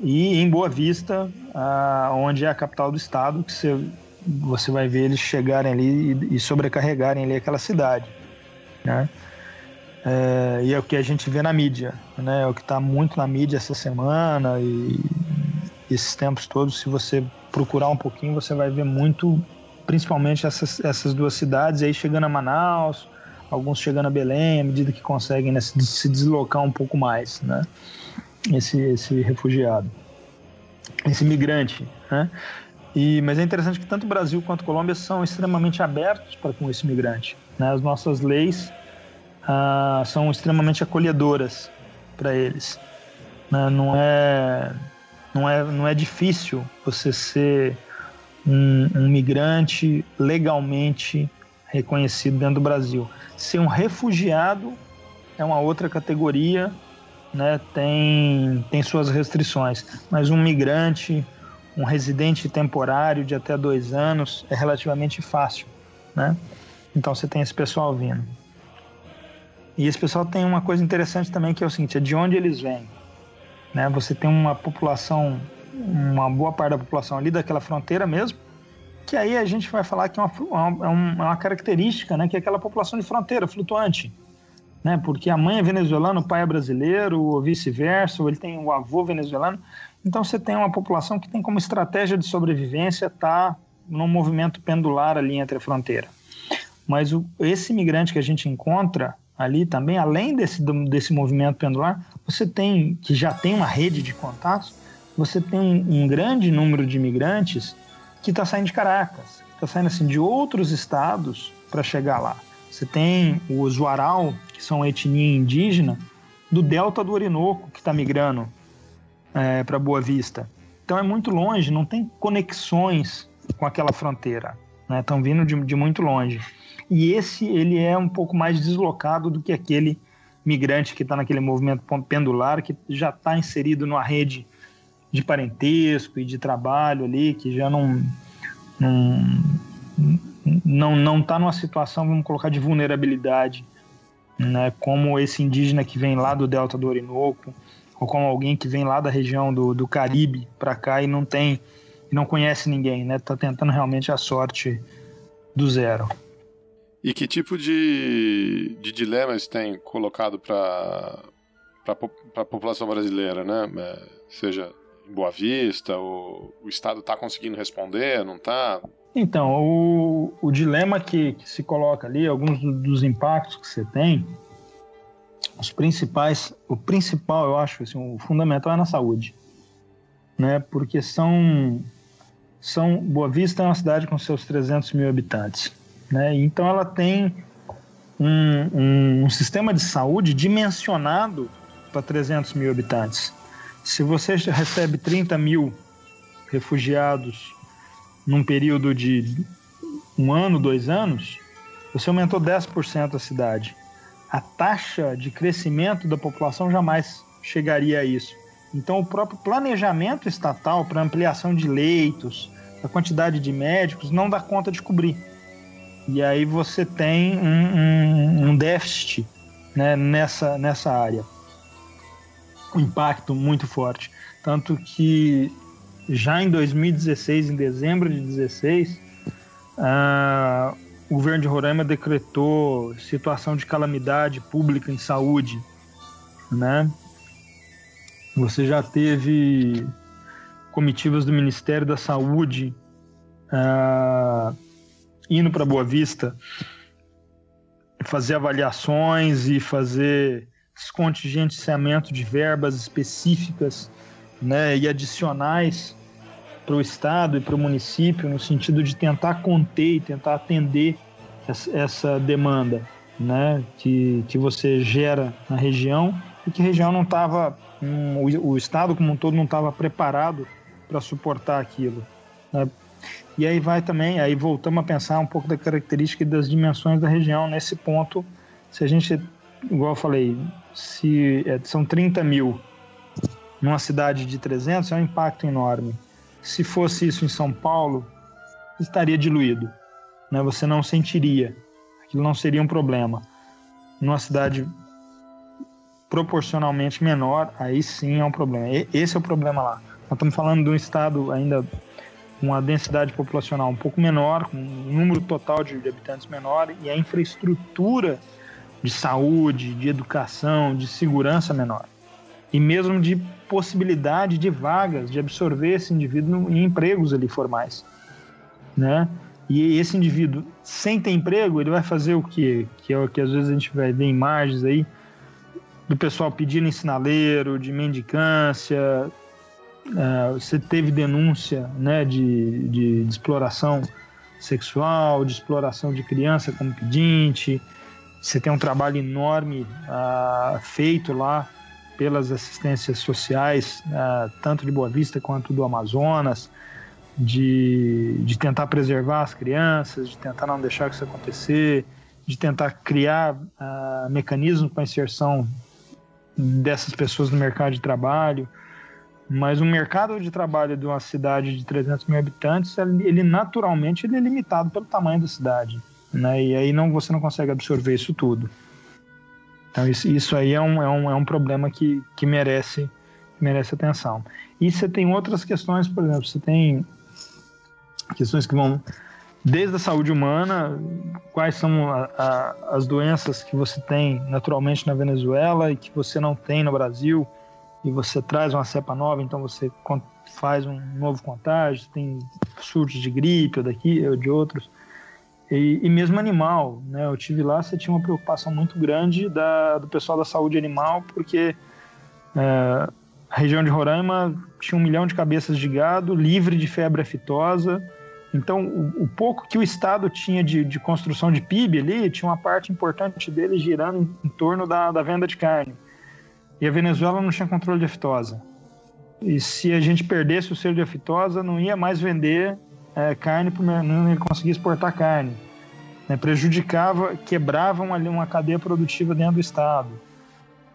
e em Boa Vista, ah, onde é a capital do estado, que você, você vai ver eles chegarem ali e, e sobrecarregarem ali aquela cidade. Né? É, e é o que a gente vê na mídia, né? é o que está muito na mídia essa semana e esses tempos todos. Se você procurar um pouquinho, você vai ver muito, principalmente essas, essas duas cidades, aí chegando a Manaus, alguns chegando a Belém à medida que conseguem né, se deslocar um pouco mais, né? Esse, esse refugiado, esse migrante, né? E, mas é interessante que tanto o Brasil quanto a Colômbia são extremamente abertos para com esse migrante. Né? As nossas leis ah, são extremamente acolhedoras para eles. Né? Não, é, não, é, não é difícil você ser um, um migrante legalmente reconhecido dentro do Brasil. Ser um refugiado é uma outra categoria, né? tem, tem suas restrições, mas um migrante, um residente temporário de até dois anos é relativamente fácil. Né? Então você tem esse pessoal vindo. E esse pessoal tem uma coisa interessante também que é o seguinte: é de onde eles vêm. Né? Você tem uma população, uma boa parte da população ali daquela fronteira mesmo, que aí a gente vai falar que é uma, é uma, é uma característica, né, que é aquela população de fronteira, flutuante. Né, porque a mãe é venezuelana, o pai é brasileiro, ou vice-versa, ou ele tem o avô venezuelano. Então você tem uma população que tem como estratégia de sobrevivência estar tá num movimento pendular ali entre a fronteira. Mas o, esse imigrante que a gente encontra ali também, além desse, desse movimento pendular, você tem, que já tem uma rede de contatos, você tem um, um grande número de imigrantes que está saindo de Caracas, está saindo assim de outros estados para chegar lá. Você tem os Uaral, que são etnia indígena, do delta do Orinoco, que está migrando é, para Boa Vista. Então é muito longe, não tem conexões com aquela fronteira. Estão né? vindo de, de muito longe. E esse ele é um pouco mais deslocado do que aquele migrante que está naquele movimento pendular, que já está inserido numa rede de parentesco e de trabalho ali, que já não não não está numa situação, vamos colocar, de vulnerabilidade, né? Como esse indígena que vem lá do delta do Orinoco, ou como alguém que vem lá da região do, do Caribe para cá e não tem não conhece ninguém, né? Tá tentando realmente a sorte do zero. E que tipo de, de dilemas tem colocado para a população brasileira, né? É, seja em Boa Vista, o, o Estado está conseguindo responder, não está? Então, o, o dilema que, que, se coloca ali, alguns dos impactos que você tem, os principais, o principal, eu acho, assim, o fundamental é na saúde, né? Porque são, são Boa Vista é uma cidade com seus 300 mil habitantes, né? Então ela tem um, um, um sistema de saúde dimensionado para 300 mil habitantes. Se você recebe 30 mil refugiados num período de um ano, dois anos, você aumentou 10% a cidade. A taxa de crescimento da população jamais chegaria a isso. Então, o próprio planejamento estatal para ampliação de leitos, a quantidade de médicos, não dá conta de cobrir. E aí você tem um, um, um déficit né, nessa, nessa área um impacto muito forte. Tanto que já em 2016, em dezembro de 2016, uh, o governo de Roraima decretou situação de calamidade pública em saúde, né? Você já teve comitivas do Ministério da Saúde uh, indo para Boa Vista fazer avaliações e fazer descontingenciamento de verbas específicas né, e adicionais para o Estado e para o município, no sentido de tentar conter e tentar atender essa demanda né, que, que você gera na região e que a região não estava, um, o, o, Estado como um todo não estava preparado para suportar aquilo. Né? E aí vai também, aí voltamos a pensar um pouco da característica e das dimensões da região nesse ponto. Se a gente, igual eu falei, se é, são 30 mil numa cidade de 300, é um impacto enorme. Se fosse isso em São Paulo, estaria diluído. Né? Você não sentiria. Aquilo não seria um problema. Numa cidade proporcionalmente menor, aí sim é um problema. Esse é o problema lá. Nós estamos falando de um estado ainda com uma densidade populacional um pouco menor, com um número total de habitantes menor e a infraestrutura de saúde, de educação, de segurança menor. E mesmo de possibilidade de vagas, de absorver esse indivíduo em empregos ali formais. Né? E esse indivíduo, sem ter emprego, ele vai fazer o quê? Que é o que às vezes a gente vai ver imagens aí do pessoal pedindo ensinaleiro, de mendicância. Uh, você teve denúncia né, de, de, de exploração sexual, de exploração de criança como pedinte, você tem um trabalho enorme uh, feito lá pelas assistências sociais, uh, tanto de Boa Vista quanto do Amazonas, de, de tentar preservar as crianças, de tentar não deixar isso acontecer, de tentar criar uh, mecanismos para inserção dessas pessoas no mercado de trabalho. Mas o mercado de trabalho de uma cidade de 300 mil habitantes, ele, naturalmente ele é limitado pelo tamanho da cidade né? E aí não, você não consegue absorver isso tudo. Então isso, isso aí é um, é, um, é um problema que, que merece, merece atenção. E você tem outras questões, por exemplo, você tem questões que vão desde a saúde humana, quais são a, a, as doenças que você tem naturalmente na Venezuela e que você não tem no Brasil, e você traz uma cepa nova, então você faz um novo contágio, tem surtos de gripe ou daqui ou de outros. E, e, mesmo animal, né? Eu tive lá, você tinha uma preocupação muito grande da, do pessoal da saúde animal, porque é, A região de Roraima tinha um milhão de cabeças de gado, livre de febre aftosa. Então, o, o pouco que o Estado tinha de, de, construção de PIB ali, tinha uma parte importante dele girando em, torno da, da venda de carne. E a Venezuela não tinha controle de aftosa. E se a gente perdesse o selo de aftosa, não ia mais vender é, carne, não ia conseguir exportar carne. Né? Prejudicava, quebravam ali uma cadeia produtiva dentro do Estado.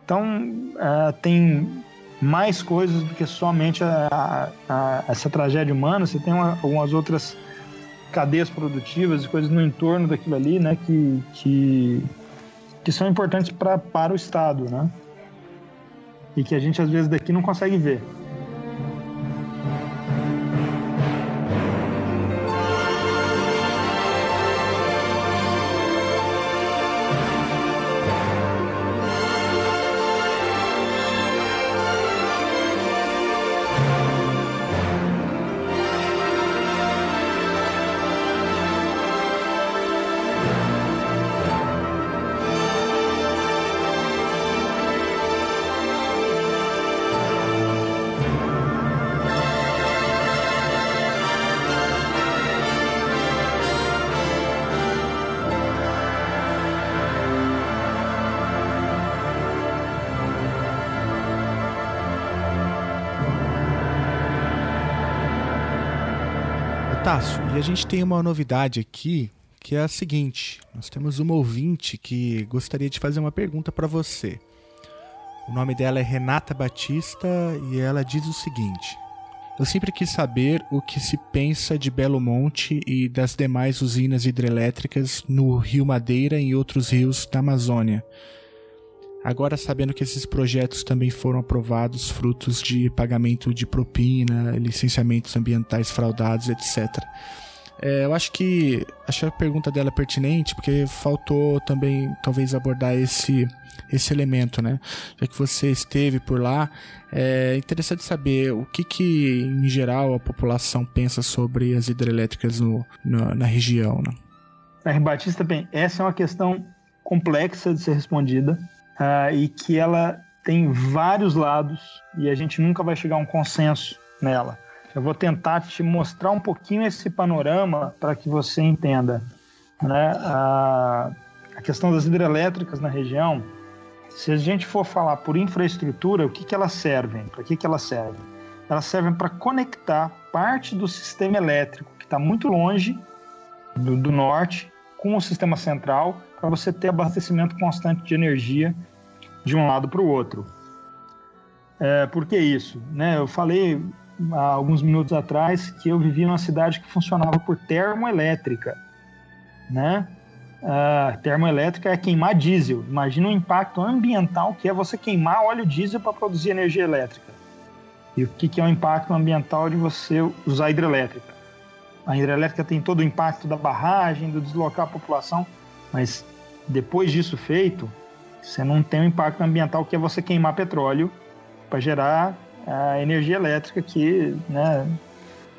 Então, é, tem mais coisas do que somente a, a, a, essa tragédia humana. Você tem uma, algumas outras cadeias produtivas e coisas no entorno daquilo ali, né, que, que, que são importantes pra, para o Estado, né? E que a gente às vezes daqui não consegue ver. E a gente tem uma novidade aqui, que é a seguinte: nós temos uma ouvinte que gostaria de fazer uma pergunta para você. O nome dela é Renata Batista e ela diz o seguinte: Eu sempre quis saber o que se pensa de Belo Monte e das demais usinas hidrelétricas no Rio Madeira e outros rios da Amazônia. Agora, sabendo que esses projetos também foram aprovados frutos de pagamento de propina, licenciamentos ambientais fraudados, etc. É, eu acho que acho a pergunta dela pertinente porque faltou também talvez abordar esse esse elemento, né? Já que você esteve por lá, é interessante saber o que que em geral a população pensa sobre as hidrelétricas no, no na região, né? Batista, bem, essa é uma questão complexa de ser respondida uh, e que ela tem vários lados e a gente nunca vai chegar a um consenso nela. Eu vou tentar te mostrar um pouquinho esse panorama para que você entenda. Né? A, a questão das hidrelétricas na região, se a gente for falar por infraestrutura, o que, que elas servem? Para que, que elas servem? Elas servem para conectar parte do sistema elétrico que está muito longe do, do norte com o sistema central para você ter abastecimento constante de energia de um lado para o outro. É, por que isso? Né, eu falei há alguns minutos atrás que eu vivia numa cidade que funcionava por termoelétrica. Né? A termoelétrica é queimar diesel. Imagina o impacto ambiental que é você queimar óleo diesel para produzir energia elétrica. E o que é o impacto ambiental de você usar hidrelétrica? A hidrelétrica tem todo o impacto da barragem, do deslocar a população, mas depois disso feito, você não tem o impacto ambiental que é você queimar petróleo para gerar a energia elétrica que, né,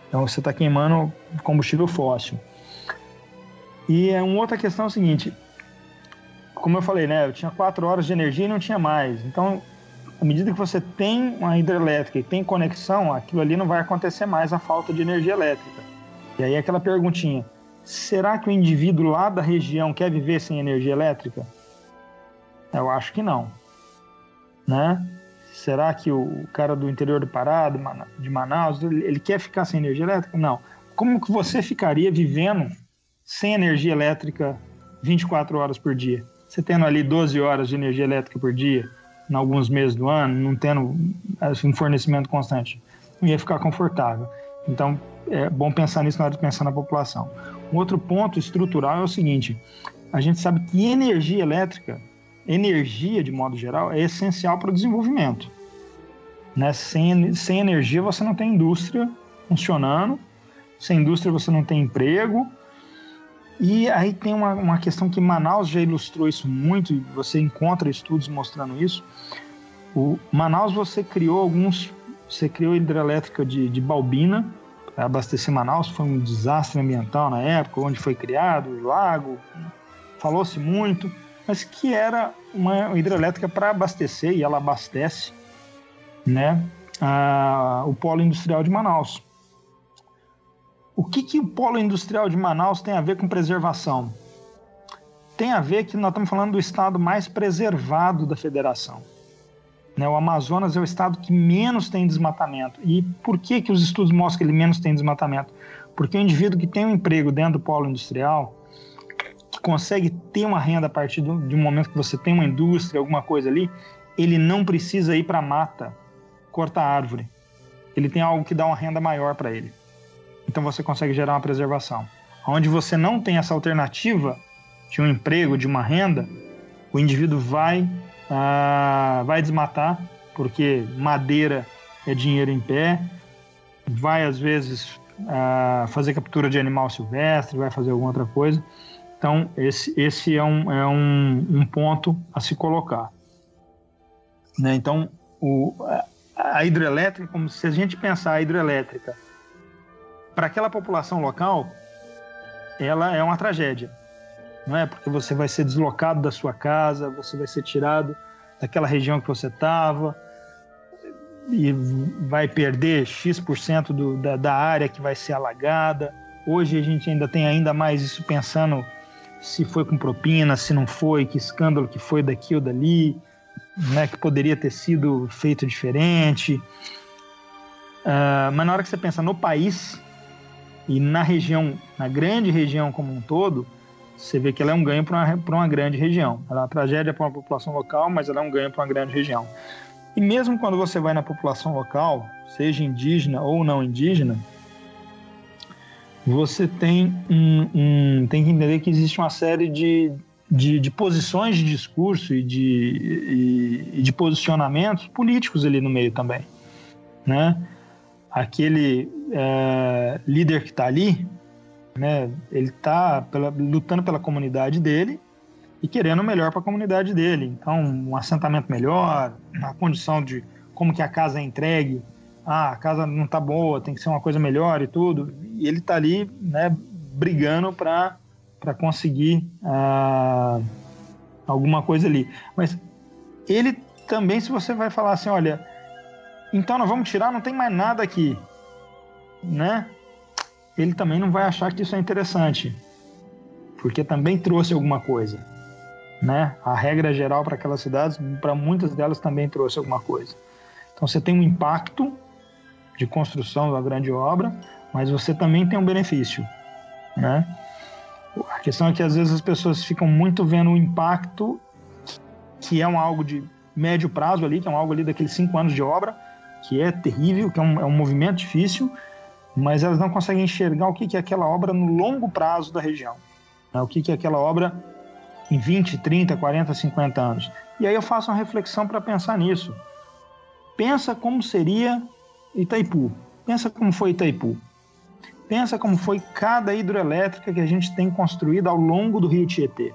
então você está queimando combustível fóssil. E uma outra questão é o seguinte, como eu falei, né, eu tinha quatro horas de energia e não tinha mais. Então, à medida que você tem uma hidrelétrica e tem conexão, aquilo ali não vai acontecer mais a falta de energia elétrica. E aí aquela perguntinha, será que o indivíduo lá da região quer viver sem energia elétrica? Eu acho que não. Né? Será que o cara do interior do Pará, de Manaus, ele quer ficar sem energia elétrica? Não. Como que você ficaria vivendo sem energia elétrica 24 horas por dia? Você tendo ali 12 horas de energia elétrica por dia, em alguns meses do ano, não tendo assim, um fornecimento constante, não ia ficar confortável. Então, é bom pensar nisso na hora de pensar na população. Um outro ponto estrutural é o seguinte: a gente sabe que energia elétrica, energia de modo geral, é essencial para o desenvolvimento. Né? Sem, sem energia você não tem indústria funcionando, sem indústria você não tem emprego. E aí tem uma, uma questão que Manaus já ilustrou isso muito, e você encontra estudos mostrando isso. O Manaus você criou alguns, você criou hidrelétrica de, de Balbina, abastecer Manaus, foi um desastre ambiental na época, onde foi criado o lago, falou-se muito, mas que era uma hidrelétrica para abastecer, e ela abastece, né? ah, o polo industrial de Manaus. O que, que o polo industrial de Manaus tem a ver com preservação? Tem a ver que nós estamos falando do estado mais preservado da federação. Né? O Amazonas é o estado que menos tem desmatamento. E por que, que os estudos mostram que ele menos tem desmatamento? Porque o indivíduo que tem um emprego dentro do polo industrial, consegue ter uma renda a partir do, de um momento que você tem uma indústria, alguma coisa ali, ele não precisa ir para a mata cortar árvore. Ele tem algo que dá uma renda maior para ele. Então você consegue gerar uma preservação. Onde você não tem essa alternativa de um emprego, de uma renda, o indivíduo vai, ah, vai desmatar, porque madeira é dinheiro em pé, vai às vezes ah, fazer captura de animal silvestre, vai fazer alguma outra coisa. Então, esse, esse é, um, é um, um ponto a se colocar. Né? Então, o, a hidrelétrica, como se a gente pensar a hidrelétrica para aquela população local, ela é uma tragédia, não é? Porque você vai ser deslocado da sua casa, você vai ser tirado daquela região que você estava e vai perder x% do, da, da área que vai ser alagada. Hoje a gente ainda tem ainda mais isso pensando se foi com propina, se não foi, que escândalo que foi daqui ou dali né, que poderia ter sido feito diferente. Uh, mas na hora que você pensa no país e na região, na grande região como um todo, você vê que ela é um ganho para uma, uma grande região. Ela é uma tragédia para uma população local, mas ela é um ganho para uma grande região. E mesmo quando você vai na população local, seja indígena ou não indígena, você tem, um, um, tem que entender que existe uma série de, de, de posições de discurso e de, e, e de posicionamentos políticos ali no meio também, né? Aquele é, líder que está ali, né? Ele está lutando pela comunidade dele e querendo o melhor para a comunidade dele. Então, um assentamento melhor, a condição de como que a casa é entregue. Ah, a casa não está boa, tem que ser uma coisa melhor e tudo. E ele está ali, né, brigando para para conseguir ah, alguma coisa ali. Mas ele também, se você vai falar assim, olha, então nós vamos tirar, não tem mais nada aqui, né? Ele também não vai achar que isso é interessante, porque também trouxe alguma coisa, né? A regra geral para aquelas cidades, para muitas delas também trouxe alguma coisa. Então você tem um impacto de construção da grande obra, mas você também tem um benefício, né? A questão é que às vezes as pessoas ficam muito vendo o impacto, que é um algo de médio prazo ali, que é um algo ali daqueles cinco anos de obra, que é terrível, que é um, é um movimento difícil, mas elas não conseguem enxergar o que, que é aquela obra no longo prazo da região. Né? O que, que é aquela obra em 20, 30, 40, 50 anos. E aí eu faço uma reflexão para pensar nisso. Pensa como seria Itaipu. Pensa como foi Itaipu. Pensa como foi cada hidroelétrica que a gente tem construído ao longo do rio Tietê,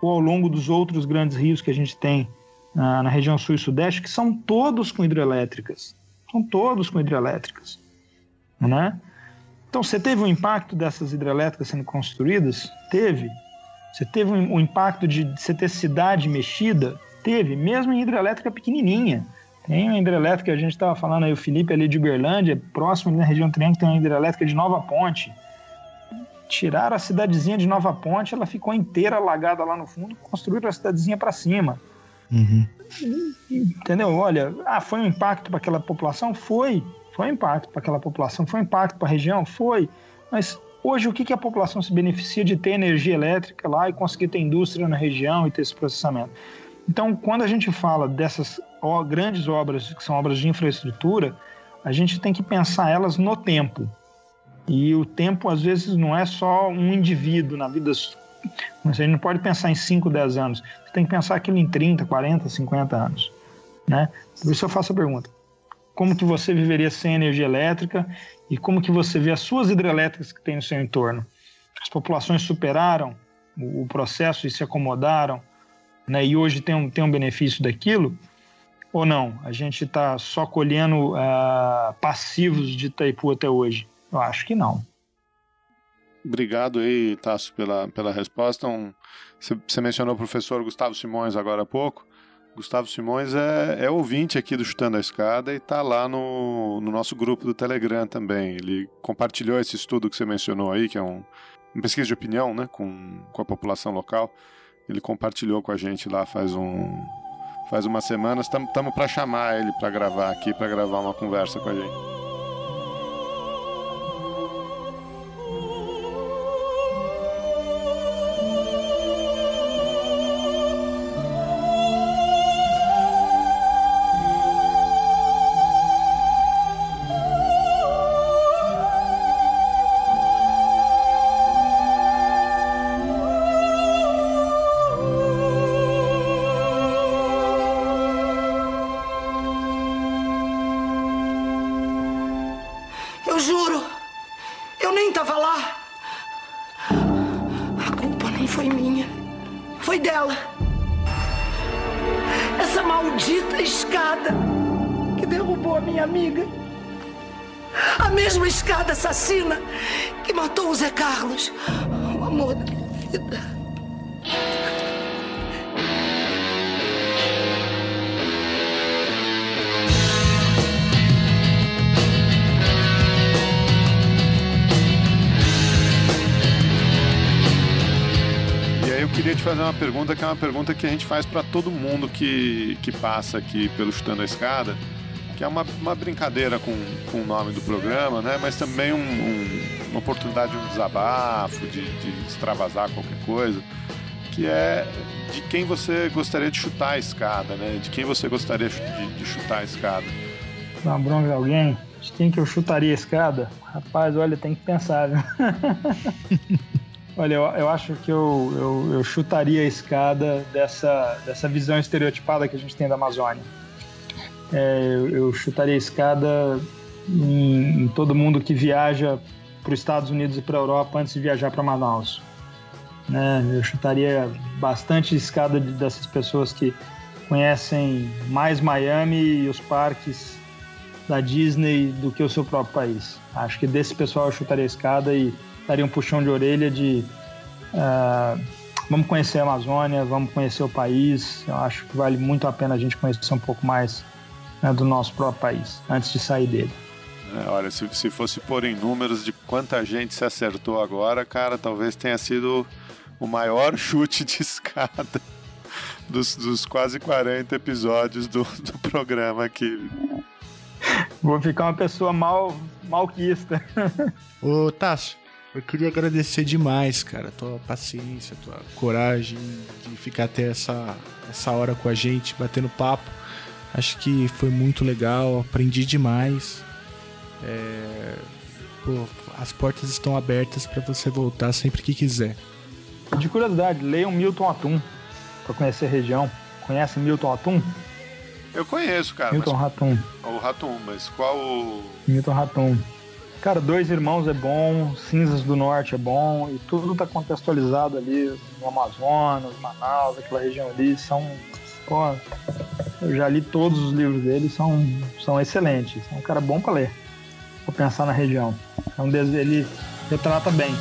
ou ao longo dos outros grandes rios que a gente tem na, na região sul e sudeste, que são todos com hidrelétricas. São todos com hidrelétricas. Né? Então, você teve um impacto dessas hidrelétricas sendo construídas? Teve. Você teve um, um impacto de você ter cidade mexida? Teve, mesmo em hidrelétrica pequenininha. Tem uma hidrelétrica, a gente estava falando aí, o Felipe ali de Uberlândia, próximo ali na região Triângulo, tem uma hidrelétrica de Nova Ponte. Tiraram a cidadezinha de Nova Ponte, ela ficou inteira alagada lá no fundo, construíram a cidadezinha para cima. Uhum. Entendeu? Olha, ah, foi um impacto para aquela população? Foi. Foi um impacto para aquela população. Foi um impacto para a região? Foi. Mas hoje, o que, que a população se beneficia de ter energia elétrica lá e conseguir ter indústria na região e ter esse processamento? Então, quando a gente fala dessas grandes obras, que são obras de infraestrutura, a gente tem que pensar elas no tempo. E o tempo, às vezes, não é só um indivíduo na vida. Gente não pode pensar em 5, 10 anos. Você tem que pensar aquilo em 30, 40, 50 anos. Né? Por isso eu faço a pergunta. Como que você viveria sem energia elétrica e como que você vê as suas hidrelétricas que tem no seu entorno? As populações superaram o processo e se acomodaram, né? e hoje tem um, tem um benefício daquilo, ou não? A gente está só colhendo uh, passivos de Itaipu até hoje? Eu acho que não. Obrigado aí, Tasso, pela, pela resposta. Um, você mencionou o professor Gustavo Simões agora há pouco. Gustavo Simões é, é ouvinte aqui do Chutando a Escada e está lá no, no nosso grupo do Telegram também. Ele compartilhou esse estudo que você mencionou aí, que é um, uma pesquisa de opinião né, com, com a população local. Ele compartilhou com a gente lá faz um faz umas semanas. Estamos para chamar ele para gravar aqui, para gravar uma conversa com a gente. Queria te fazer uma pergunta que é uma pergunta que a gente faz para todo mundo que, que passa aqui pelo Chutando a Escada que é uma, uma brincadeira com, com o nome do programa, né? Mas também um, um, uma oportunidade de um desabafo, de, de extravasar qualquer coisa, que é de quem você gostaria de chutar a escada, né? De quem você gostaria de, de chutar a escada. Dá uma bronca de alguém? De quem que eu chutaria a escada? Rapaz, olha, tem que pensar, viu? Olha, eu, eu acho que eu, eu, eu, chutaria a escada dessa, dessa visão estereotipada que a gente tem da Amazônia é, eu chutaria a escada em, em todo mundo que viaja para os Estados Unidos e para a Europa antes de viajar para Manaus. Né? Eu chutaria bastante escada dessas pessoas que conhecem mais Miami e os parques da Disney do que o seu próprio país. Acho que desse pessoal eu chutaria a escada e daria um puxão de orelha de uh, vamos conhecer a Amazônia, vamos conhecer o país. Eu acho que vale muito a pena a gente conhecer um pouco mais né, do nosso próprio país, antes de sair dele. É, olha, se, se fosse pôr em números de quanta gente se acertou agora, cara, talvez tenha sido o maior chute de escada dos, dos quase 40 episódios do, do programa aqui. Vou ficar uma pessoa mal, malquista. Ô, Tássio, eu queria agradecer demais, cara, tua paciência, tua coragem de ficar até essa, essa hora com a gente, batendo papo. Acho que foi muito legal, aprendi demais. É... Pô, as portas estão abertas para você voltar sempre que quiser. De curiosidade, leiam Milton Atum para conhecer a região. Conhece Milton Atum? Eu conheço, cara. Milton mas... Ratum. O Ratum, mas qual o. Milton Ratum. Cara, Dois Irmãos é bom, Cinzas do Norte é bom, e tudo tá contextualizado ali no Amazonas, Manaus, aquela região ali, são Pô, eu já li todos os livros dele, são, são excelentes. É um cara bom para ler, para pensar na região. É um ele retrata bem.